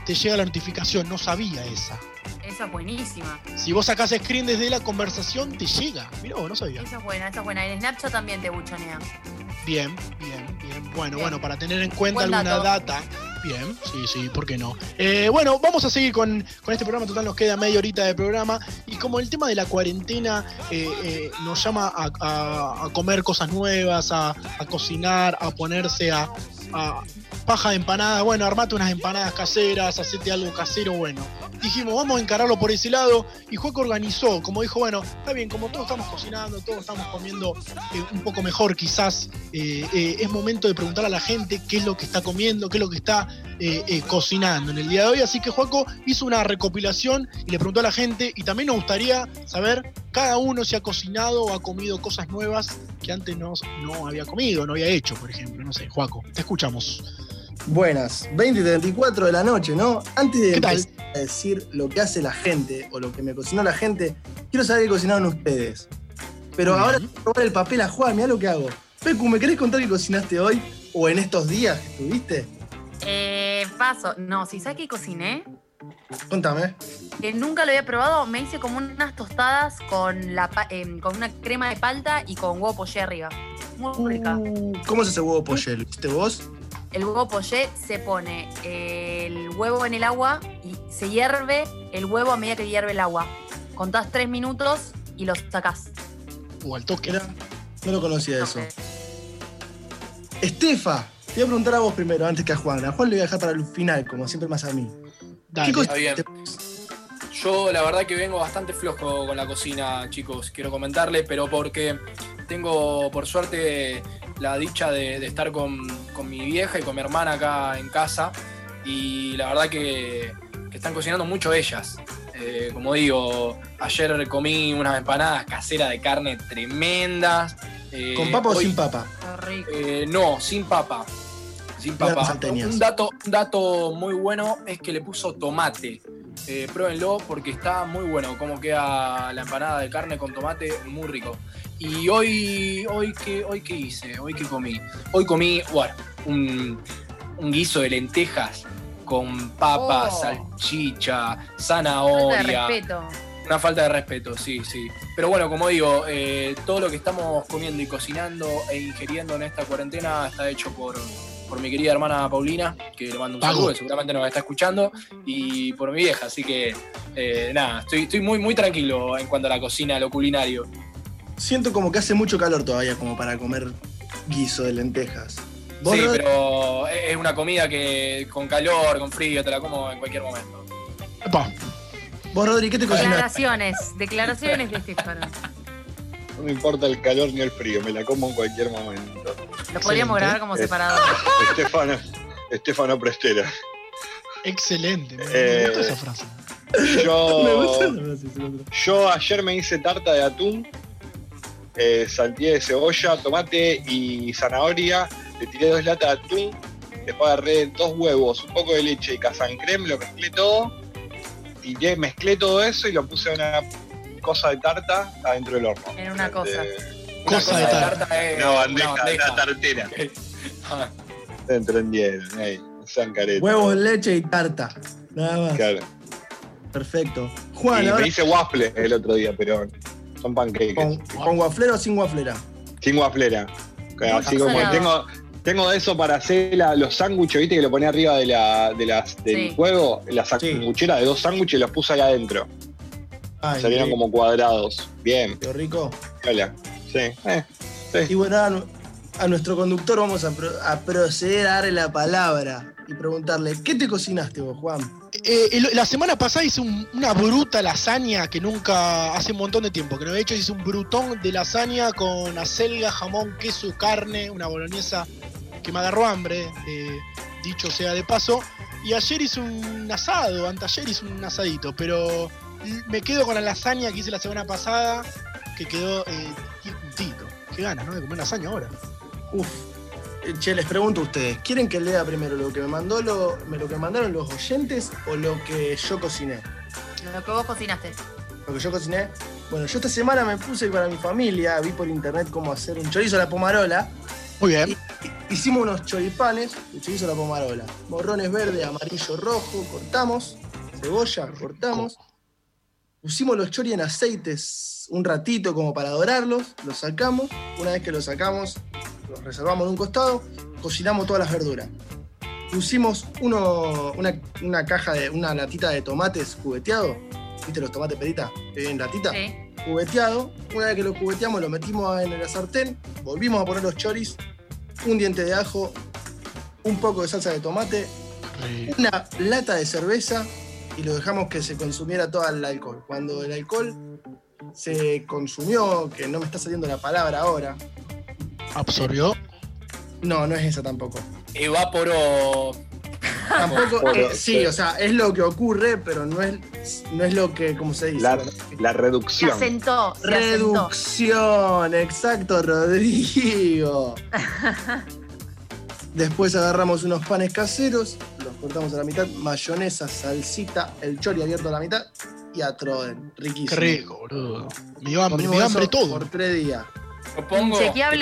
S2: te llega la notificación, no sabía esa.
S6: Esa es buenísima.
S2: Si vos sacás screen desde la conversación, te llega. Mirá, vos no sabía.
S6: Esa es buena, esa es buena. En Snapchat también te buchonea.
S2: Bien, bien, bien. Bueno,
S6: Bien.
S2: bueno, para tener en cuenta
S6: Buen
S2: alguna
S6: dato.
S2: data. Bien, sí, sí, ¿por qué no? Eh, bueno, vamos a seguir con, con este programa. Total, nos queda media horita de programa. Y como el tema de la cuarentena eh, eh, nos llama a, a- a comer cosas nuevas, a, a cocinar, a ponerse a, a paja de empanadas. Bueno, armate unas empanadas caseras, hacete algo casero, bueno. Dijimos, vamos a encararlo por ese lado. Y Juaco organizó, como dijo, bueno, está bien, como todos estamos cocinando, todos estamos comiendo eh, un poco mejor quizás, eh, eh, es momento de preguntar a la gente qué es lo que está comiendo, qué es lo que está cocinando en el día de hoy. Así que Juaco hizo una recopilación y le preguntó a la gente y también nos gustaría saber cada uno si ha cocinado o ha comido cosas nuevas que antes no, no había comido, no había hecho, por ejemplo. No sé, Juaco, te escuchamos.
S5: Buenas, 20 y 34 de la noche, ¿no? Antes de decir lo que hace la gente o lo que me cocinó la gente, quiero saber qué cocinaron ustedes. Pero ahora
S2: bien.
S5: quiero robar el papel a Juan, mirá lo que hago. Pecu, ¿me querés contar qué cocinaste hoy o en estos días que estuviste?
S6: Eh, paso. No, si sabes que cociné,
S5: Contame.
S6: que nunca lo había probado, me hice como unas tostadas con, la, pa- em, con una crema de palta y con huevo poché arriba. Muy rica.
S5: Uh, ¿Cómo se hace huevo poché? ¿Lo hiciste vos?
S6: El huevo poché se pone eh, el huevo en el agua y se hierve el huevo a medida que hierve el agua. Contás tres minutos y lo sacás.
S2: O al toque.
S5: Era- no lo conocía eso. Estefa, te voy a preguntar a vos primero, antes que a Juan. A Juan le voy a dejar para el final, como siempre más a mí.
S2: Dale.
S5: ¿Qué
S3: Está bien. Yo la verdad que vengo bastante flojo con la cocina, chicos, quiero comentarle, pero porque tengo por suerte la dicha de, de estar con, con mi vieja y con mi hermana acá en casa y la verdad que, que están cocinando mucho ellas. Eh, como digo, ayer comí unas empanadas caseras de carne tremendas. Eh,
S5: ¿Con papa o sin papa?
S3: Eh, no, sin papa. Sin papa. Un dato, un dato muy bueno es que le puso tomate. Eh, pruébenlo porque está muy bueno. Cómo queda la empanada de carne con tomate, muy rico. Y hoy, hoy qué, hoy qué hice, hoy qué comí. Hoy comí, bueno, un, un guiso de lentejas con papa,
S6: Oh.
S3: salchicha,
S6: Falta de
S3: zanahoria.
S6: respeto.
S3: Una falta de respeto, sí, sí. Pero bueno, como digo, eh, todo lo que estamos comiendo y cocinando e ingiriendo en esta cuarentena está hecho por, por mi querida hermana Paulina, que le mando un
S2: Pago.
S3: saludo, que seguramente nos está escuchando, y por mi vieja, así que eh, nada, estoy, estoy muy, muy tranquilo en cuanto a la cocina, a lo culinario.
S5: Siento como que hace mucho calor todavía como para comer guiso de lentejas. ¿Vos,
S3: Sí, pero es es una comida que con calor, con frío, te la como en cualquier momento.
S2: Epa,
S5: ¿Vos, Rodri, qué te cocinas?
S6: Declaraciones, declaraciones de Estefano.
S4: No me importa el calor ni el frío, me la como en cualquier momento.
S6: Lo podríamos grabar como
S4: Eh,
S6: separado.
S4: Estefano, Estefano Prestera.
S2: excelente. Me, me
S4: Eh,
S2: gustó esa frase.
S5: Me gusta
S4: Yo,
S5: frase,
S4: yo ayer me hice tarta de atún, eh, salteé de cebolla, tomate y zanahoria, le tiré dos latas de atún, después agarré dos huevos, un poco de leche y casancrem, lo mezclé todo, tiré, mezclé todo eso y lo puse en una cosa de tarta adentro del horno.
S6: En una cosa.
S3: Una
S2: Cosa de tarta.
S3: es
S4: Una bandeja,
S3: una
S4: una tartera.
S3: Ah,
S4: Se entendieron, ey, no sean caretas.
S5: Huevos, leche y tarta. Nada más.
S4: Claro.
S5: Perfecto. Juan,
S4: y
S5: ahora
S4: me hice waffle el otro día, pero son pancakes.
S5: con, con o sin guaflera.
S4: Sin waflera. Así como
S6: salado.
S4: tengo, tengo de eso para hacer la- los sándwiches, ¿viste? Que lo ponía arriba de la, de las, del
S6: Sí.
S4: juego, la
S5: Sí.
S4: sanguchera de dos sándwiches los puse ahí adentro.
S5: Ay,
S4: Salieron como cuadrados. Bien,
S5: qué rico.
S4: hola. Sí, eh,
S5: Y bueno, a, nu- a nuestro conductor vamos a, pro- a proceder a darle la palabra y preguntarle, ¿qué te cocinaste vos, Juan?
S2: Eh, el- la semana pasada hice un- una bruta lasaña que nunca, hace un montón de tiempo que no había hecho. Hice un brutón de lasaña con acelga, jamón, queso, carne, una boloñesa que me agarró hambre, eh, dicho sea de paso. Y ayer hice un asado, anteayer hice un asadito, pero me quedo con la lasaña que hice la semana pasada, que quedó eh, juntito. Qué ganas, ¿no? De comer lasaña ahora.
S5: Uf. Eh, Che, les pregunto a ustedes, ¿quieren que lea primero lo que me mandó lo, me- lo que mandaron los oyentes o lo que yo cociné?
S6: Lo que vos cocinaste.
S5: Lo que yo cociné. Bueno, yo esta semana me puse para mi familia, vi por internet cómo hacer un chorizo a la pomarola.
S2: Muy bien.
S5: Hicimos unos choripanes de chorizo a la pomarola. Morrones verde, amarillo, rojo, cortamos. Cebolla, cortamos. Pusimos los chori en aceites un ratito como para dorarlos, los sacamos. Una vez que los sacamos, los reservamos en un costado, cocinamos todas las verduras. Pusimos uno- una, una caja de, una latita de tomates cubeteado. ¿Viste los tomates perita? En latita
S6: Sí.
S5: cubeteado. Una vez que lo cubeteamos, lo metimos en la sartén, volvimos a poner los choris, un diente de ajo, un poco de salsa de tomate, una lata de cerveza y lo dejamos que se consumiera todo el alcohol. Cuando el alcohol se consumió, que no me está saliendo la palabra ahora,
S2: Absorbió.
S5: no, no es esa tampoco.
S3: Evaporó.
S5: Tampoco, eh, sí,
S4: sí.
S5: o sea, es lo que ocurre, pero no es, no es lo que, como se dice.
S4: la, la
S6: Se
S4: reducción.
S6: asentó, se asentó.
S5: Reducción, exacto, Rodrigo. Después agarramos unos panes caseros, cortamos a la mitad, mayonesa, salsita, el chori abierto a la mitad y a Troden. Riquísimo.
S2: Qué rico, boludo. Me dio hambre, me todo.
S5: Por tres días.
S3: Pongo,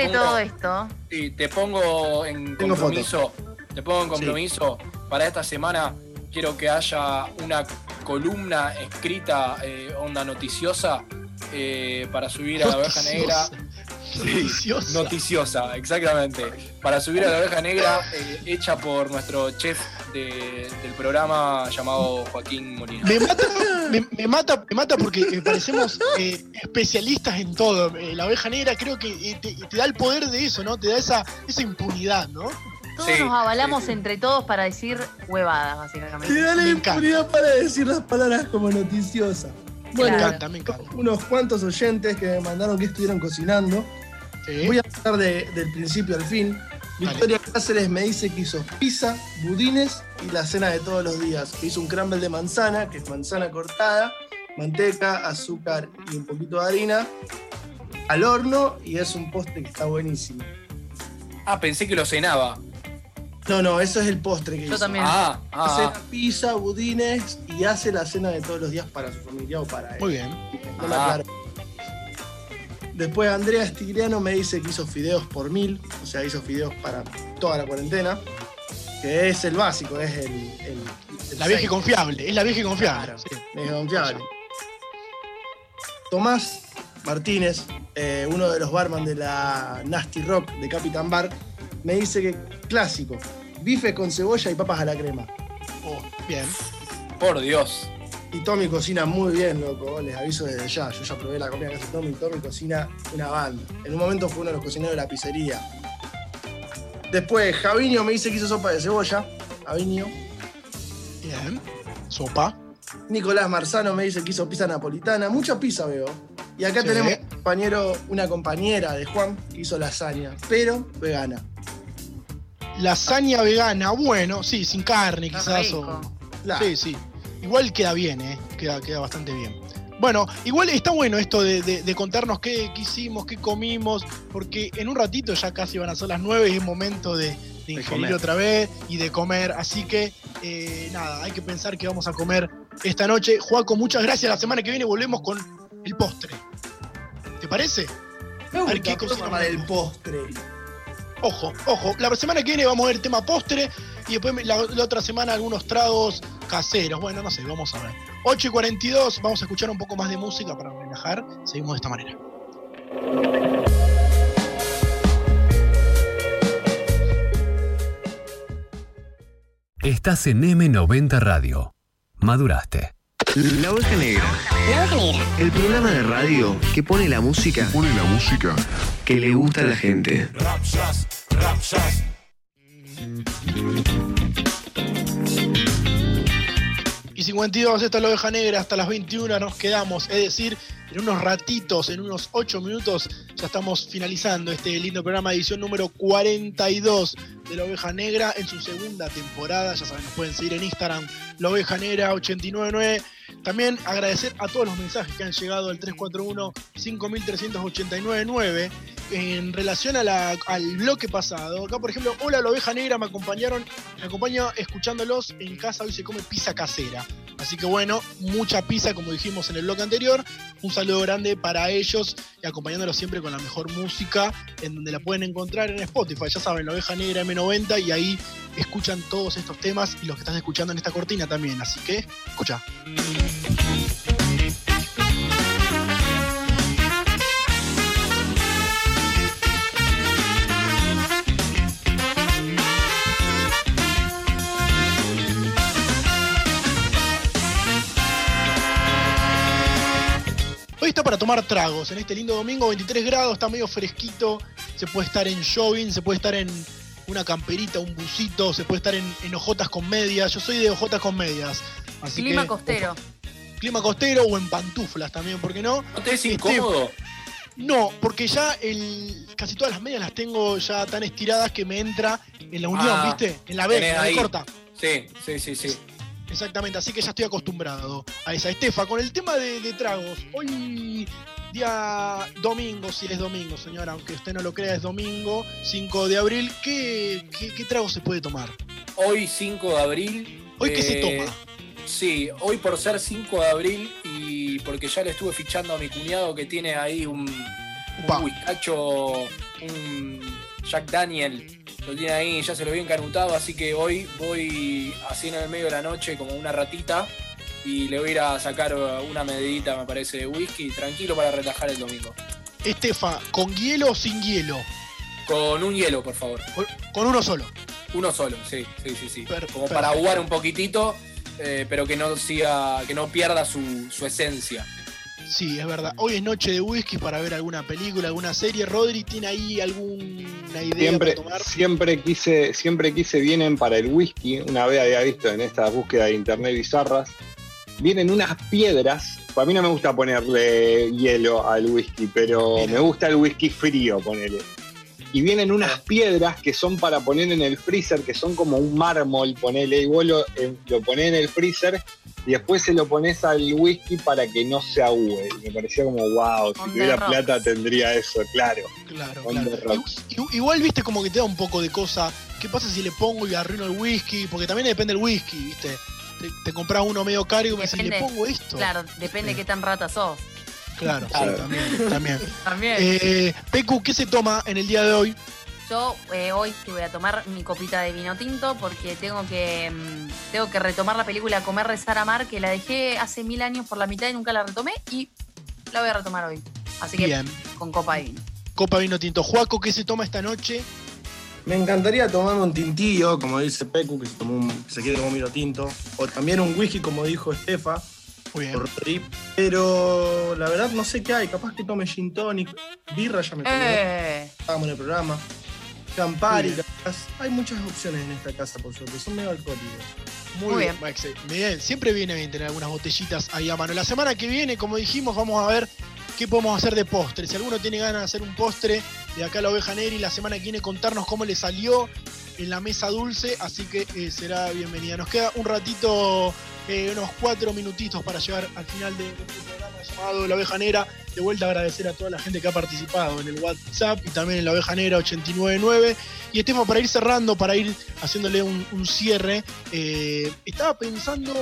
S3: pongo-
S6: todo esto.
S3: Sí, te pongo en
S5: Tengo
S3: compromiso. Te pongo en compromiso. Para esta semana quiero que haya una columna escrita, eh, onda noticiosa, eh, para subir a la oveja negra.
S2: Noticiosa.
S3: Noticiosa, exactamente. Para subir a la oveja negra, eh, hecha por nuestro chef de- del programa llamado Joaquín Molina.
S2: Me mata, me, me mata, me mata porque eh, parecemos eh, especialistas en todo. La oveja negra creo que te, te da el poder de eso, ¿no? Te da esa, esa impunidad, ¿no?
S6: Todos
S3: Sí,
S6: nos avalamos
S3: sí, sí.
S6: entre todos para decir huevadas,
S5: Te
S6: básicamente.
S5: da la
S2: Me encanta.
S5: impunidad para decir las palabras como noticiosa.
S2: Me
S5: Bueno,
S6: Claro.
S2: encanta, me encanta.
S5: unos cuantos oyentes que me mandaron que estuvieron cocinando.
S2: Sí.
S5: Voy a empezar de- del principio al fin. Victoria Cáceres me dice que hizo pizza, budines y la cena de todos los días. Que hizo un crumble de manzana, que es manzana cortada, manteca, azúcar y un poquito de harina al horno y es un postre que está buenísimo.
S3: Ah, pensé que lo cenaba.
S5: No, no, eso es el postre que
S6: Yo
S5: hizo.
S6: también.
S3: Ah,
S5: Hace
S3: ah,
S5: pizza, budines y hace la cena de todos los días para su familia o para él.
S2: Muy bien.
S5: No
S3: Ah.
S5: aclaro. Después Andrea Stigliano me dice que hizo fideos por mil, o sea, hizo fideos para toda la cuarentena, que es el básico, es el... el- el
S2: La vieja
S5: seis.
S2: confiable, es la vieja confiable.
S5: Claro,
S2: sí.
S5: es confiable. Tomás Martínez eh, uno de los barman de la Nasty Rock de Capitán Bar, me dice que clásico, bife con cebolla y papas a la crema.
S2: Oh, bien.
S3: Por Dios.
S5: Y Tommy cocina muy bien, loco, les aviso desde ya. Yo ya probé la comida que hace Tommy, Tommy cocina una banda. En un momento fue uno de los cocineros de la pizzería. Después, Javiño me dice que hizo sopa de cebolla. Javiño.
S2: Bien. Sopa.
S5: Nicolás Marzano me dice que hizo pizza napolitana. Mucha pizza veo. Y acá
S2: Sí.
S5: tenemos un compañero, una compañera de Juan que hizo lasaña, pero vegana.
S2: Lasaña vegana, bueno, sí, sin carne
S6: Está
S2: quizás.
S6: rico.
S2: o-
S5: Claro.
S2: Sí, sí. Igual queda bien, ¿eh? Queda, queda bastante bien. Bueno, igual está bueno esto de, de- de contarnos qué, qué hicimos, qué comimos, porque en un ratito ya casi van a ser las 9 y es momento de, de ingerir otra vez y de comer. Así que, eh, nada, hay que pensar que vamos a comer esta noche. Juaco, muchas gracias. La semana que viene volvemos con el postre. ¿Te parece?
S5: Me
S2: A ver, ¿qué
S5: ¿qué
S2: cocina
S5: para el
S2: tenemos?
S5: postre.
S2: Ojo, ojo. La semana que viene vamos a ver el tema postre y después la, la otra semana algunos tragos caseros. Bueno, no sé, vamos a ver. 8 y 42, vamos a escuchar un poco más de música para relajar. Seguimos de esta manera.
S1: Estás en M90 Radio. Maduraste.
S10: La Oveja Negra. El programa de radio que pone la música. Pone la música. Que le gusta a la gente.
S2: Y 52, esta es la oveja negra, hasta las 21 nos quedamos. Es decir, en unos ratitos, en unos 8 minutos, ya estamos finalizando este lindo programa, edición número 42 de la oveja negra en su segunda temporada. Ya saben, nos pueden seguir en Instagram, la oveja negra 899. También agradecer a todos los mensajes que han llegado al 341-5389-9 en relación a la- al bloque pasado. Acá, por ejemplo, hola la oveja negra, me acompañaron, me acompaña escuchándolos en casa, hoy se come pizza casera. Así que bueno, mucha pizza como dijimos en el bloque anterior. Un saludo grande para ellos y acompañándolos siempre con la mejor música en donde la pueden encontrar en Spotify. Ya saben, la oveja negra M90 y ahí escuchan todos estos temas y los que están escuchando en esta cortina también. Así que, escucha. Hoy está para tomar tragos en este lindo domingo, 23 grados, está medio fresquito, se puede estar en jogging, se puede estar en una camperita, un busito, se puede estar en, en ojotas con medias. Yo soy de ojotas con medias. Así
S6: Clima
S2: que-
S6: costero.
S2: Clima costero o en pantuflas también, ¿por qué no?
S3: ¿No te es
S2: Este,
S3: incómodo?
S2: No, porque ya el, casi todas las medias las tengo ya tan estiradas que me entra en la unión,
S3: Ah,
S2: ¿viste? En la B, en la B corta.
S3: Sí, sí, sí, sí.
S2: Exactamente, así que ya estoy acostumbrado a esa. Estefa, con el tema de, de tragos, hoy día domingo, si es domingo, señora, aunque usted no lo crea, es domingo, 5 de abril, ¿qué, qué, qué trago se puede tomar?
S3: Hoy 5 de abril.
S2: ¿Hoy qué se
S3: eh,
S2: toma?
S3: Sí, hoy por ser 5 de abril y porque ya le estuve fichando a mi cuñado que tiene ahí un, un un Jack Daniel, lo tiene ahí, ya se lo había encanutado, así que hoy voy así en el medio de la noche como una ratita y le voy a ir a sacar una medidita, me parece, de whisky, tranquilo para relajar el domingo.
S2: Estefa, ¿con hielo o sin hielo?
S3: Con un hielo, por favor.
S2: Con, con uno solo.
S3: Uno solo, sí, sí, sí, sí.
S2: Per-
S3: Como para aguar un poquitito, eh, pero que no siga, que no pierda su, su esencia.
S2: Sí, es verdad. Hoy es noche de whisky para ver alguna película, alguna serie. Rodri, ¿tiene ahí alguna idea
S4: Siempre,
S2: para tomar?
S4: siempre quise, siempre quise vienen para el whisky, una vez había visto en esta búsqueda de internet bizarras, vienen unas piedras, a mí no me gusta ponerle hielo al whisky, pero
S2: Mira.
S4: me gusta el whisky frío, ponele. Y vienen unas piedras que son para poner en el freezer, que son como un mármol, ponele, y vos lo, eh, lo ponés en el freezer y después se lo pones al whisky para que no se ahúe. Y me parecía como, wow, si
S6: On
S4: tuviera
S6: rocks.
S4: plata tendría eso, claro.
S2: Claro,
S4: On
S2: claro.
S4: the rocks.
S2: I- i- Igual, viste, como que te da un poco de cosa. ¿Qué pasa si le pongo y arruino el whisky? Porque también depende del whisky, viste. Te, te compras uno medio caro y me decís, ¿le pongo esto?
S6: Claro, depende
S2: Sí.
S6: qué tan rata sos.
S2: Claro, sí, también. también.
S6: También.
S2: Eh, Pecu, ¿qué se toma en el día de hoy?
S6: Yo eh, hoy te voy a tomar mi copita de vino tinto porque tengo que mm, tengo que retomar la película Comer, Rezar, Amar, que la dejé hace mil años por la mitad y nunca la retomé y la voy a retomar hoy. Así que
S2: Bien.
S6: con copa y vino.
S2: Copa vino tinto. Juaco, ¿qué se toma esta noche?
S5: Me encantaría tomarme un tintillo, como dice Pecu, que se, tomó un- que se quiere tomar un vino tinto. O también un whisky, como dijo Estefa.
S2: Muy bien.
S5: Pero la verdad no sé qué hay. Capaz que tome gin tonic. Birra ya me.
S6: Eh,
S5: Estábamos en el programa. Campari,
S2: bien.
S5: capaz. Hay muchas opciones en esta casa, por suerte. Son medio alcohólicos.
S6: Muy bien.
S2: Maxe. Bien, siempre viene bien tener algunas botellitas ahí a mano. La semana que viene, como dijimos, vamos a ver qué podemos hacer de postre. Si alguno tiene ganas de hacer un postre de acá a la oveja negra y la semana que viene contarnos cómo le salió en la mesa dulce, así que eh, será bienvenida. Nos queda un ratito, eh, unos cuatro minutitos para llegar al final de este programa llamado La Oveja Negra. De vuelta agradecer a toda la gente que ha participado en el WhatsApp y también en La Oveja Negra 899. Y Estefan, para ir cerrando, para ir haciéndole un, cierre, eh, estaba pensando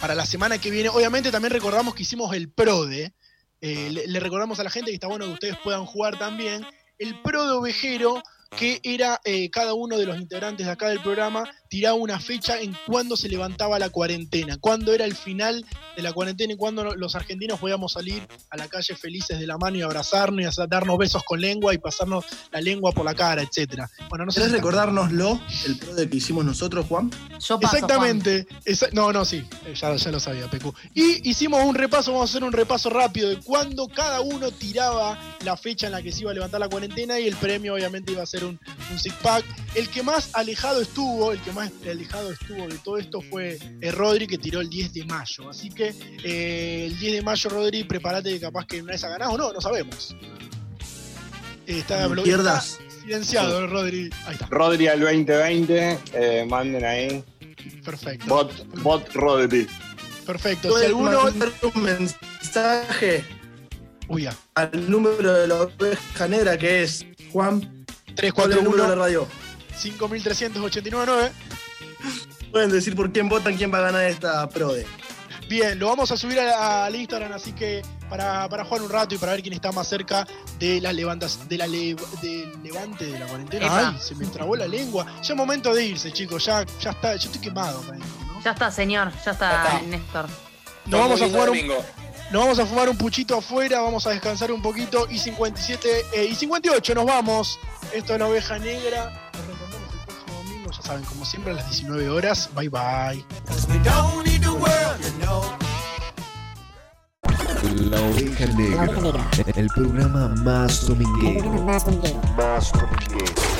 S2: para la semana que viene, obviamente también recordamos que hicimos el PRODE, le, le recordamos a la gente que está bueno que ustedes puedan jugar también, el PRODE ovejero, que era eh, cada uno de los integrantes de acá del programa, tiraba una fecha en cuándo se levantaba la cuarentena, cuándo era el final de la cuarentena y cuándo los argentinos podíamos salir a la calle felices de la mano y abrazarnos y hacer- darnos besos con lengua y pasarnos la lengua por la cara, etcétera. Bueno, no sé
S5: ¿Querés
S2: si-
S5: recordárnoslo, el pro de que hicimos nosotros, Juan?
S6: yo paso,
S2: Exactamente. Esa- no, no, sí. eh, Ya, ya lo sabía, Pecu. Y hicimos un repaso, vamos a hacer un repaso rápido de cuándo cada uno tiraba la fecha en la que se iba a levantar la cuarentena y el premio obviamente iba a ser un, un six pack. El que más alejado estuvo, el que más alejado estuvo de todo esto fue eh, Rodri, que tiró el 10 de mayo. Así que eh, el 10 de mayo, Rodri, prepárate que capaz que una vez ha ganado o no, no sabemos. Eh, Está,
S5: No pierdas.
S2: está silenciado, Rodri. Ahí está.
S4: Rodri al 2020, eh, manden ahí.
S2: Perfecto.
S4: Bot, bot Rodri.
S2: Perfecto. Si
S5: ¿Puedes
S2: alguno.
S5: mandar un mensaje
S2: Uy, ya.
S5: al número de la oveja negra que es Juan? ¿Cuál es el número de
S2: 341
S5: la radio?
S2: 5389.
S5: Pueden decir por quién votan, quién va a ganar esta PRODE.
S2: Bien, lo vamos a subir a- al Instagram, así que para, para jugar un rato y para ver quién está más cerca de las levantas, de la le- del levante de la cuarentena.
S6: Epa.
S2: Ay, se me trabó la lengua. Ya es momento de irse, chicos. Ya, ya está, yo estoy quemado.
S6: Ya está, señor. Ya está,
S3: Ya está.
S6: Néstor.
S2: Nos vamos a jugar un. Nos vamos a fumar un puchito afuera, vamos a descansar un poquito y 57 eh, y 58 nos vamos. Esto es la oveja negra. Saben, como siempre a las 19 horas. Bye bye.
S10: La oveja negra. El programa más dominguero.
S8: Más dominguero.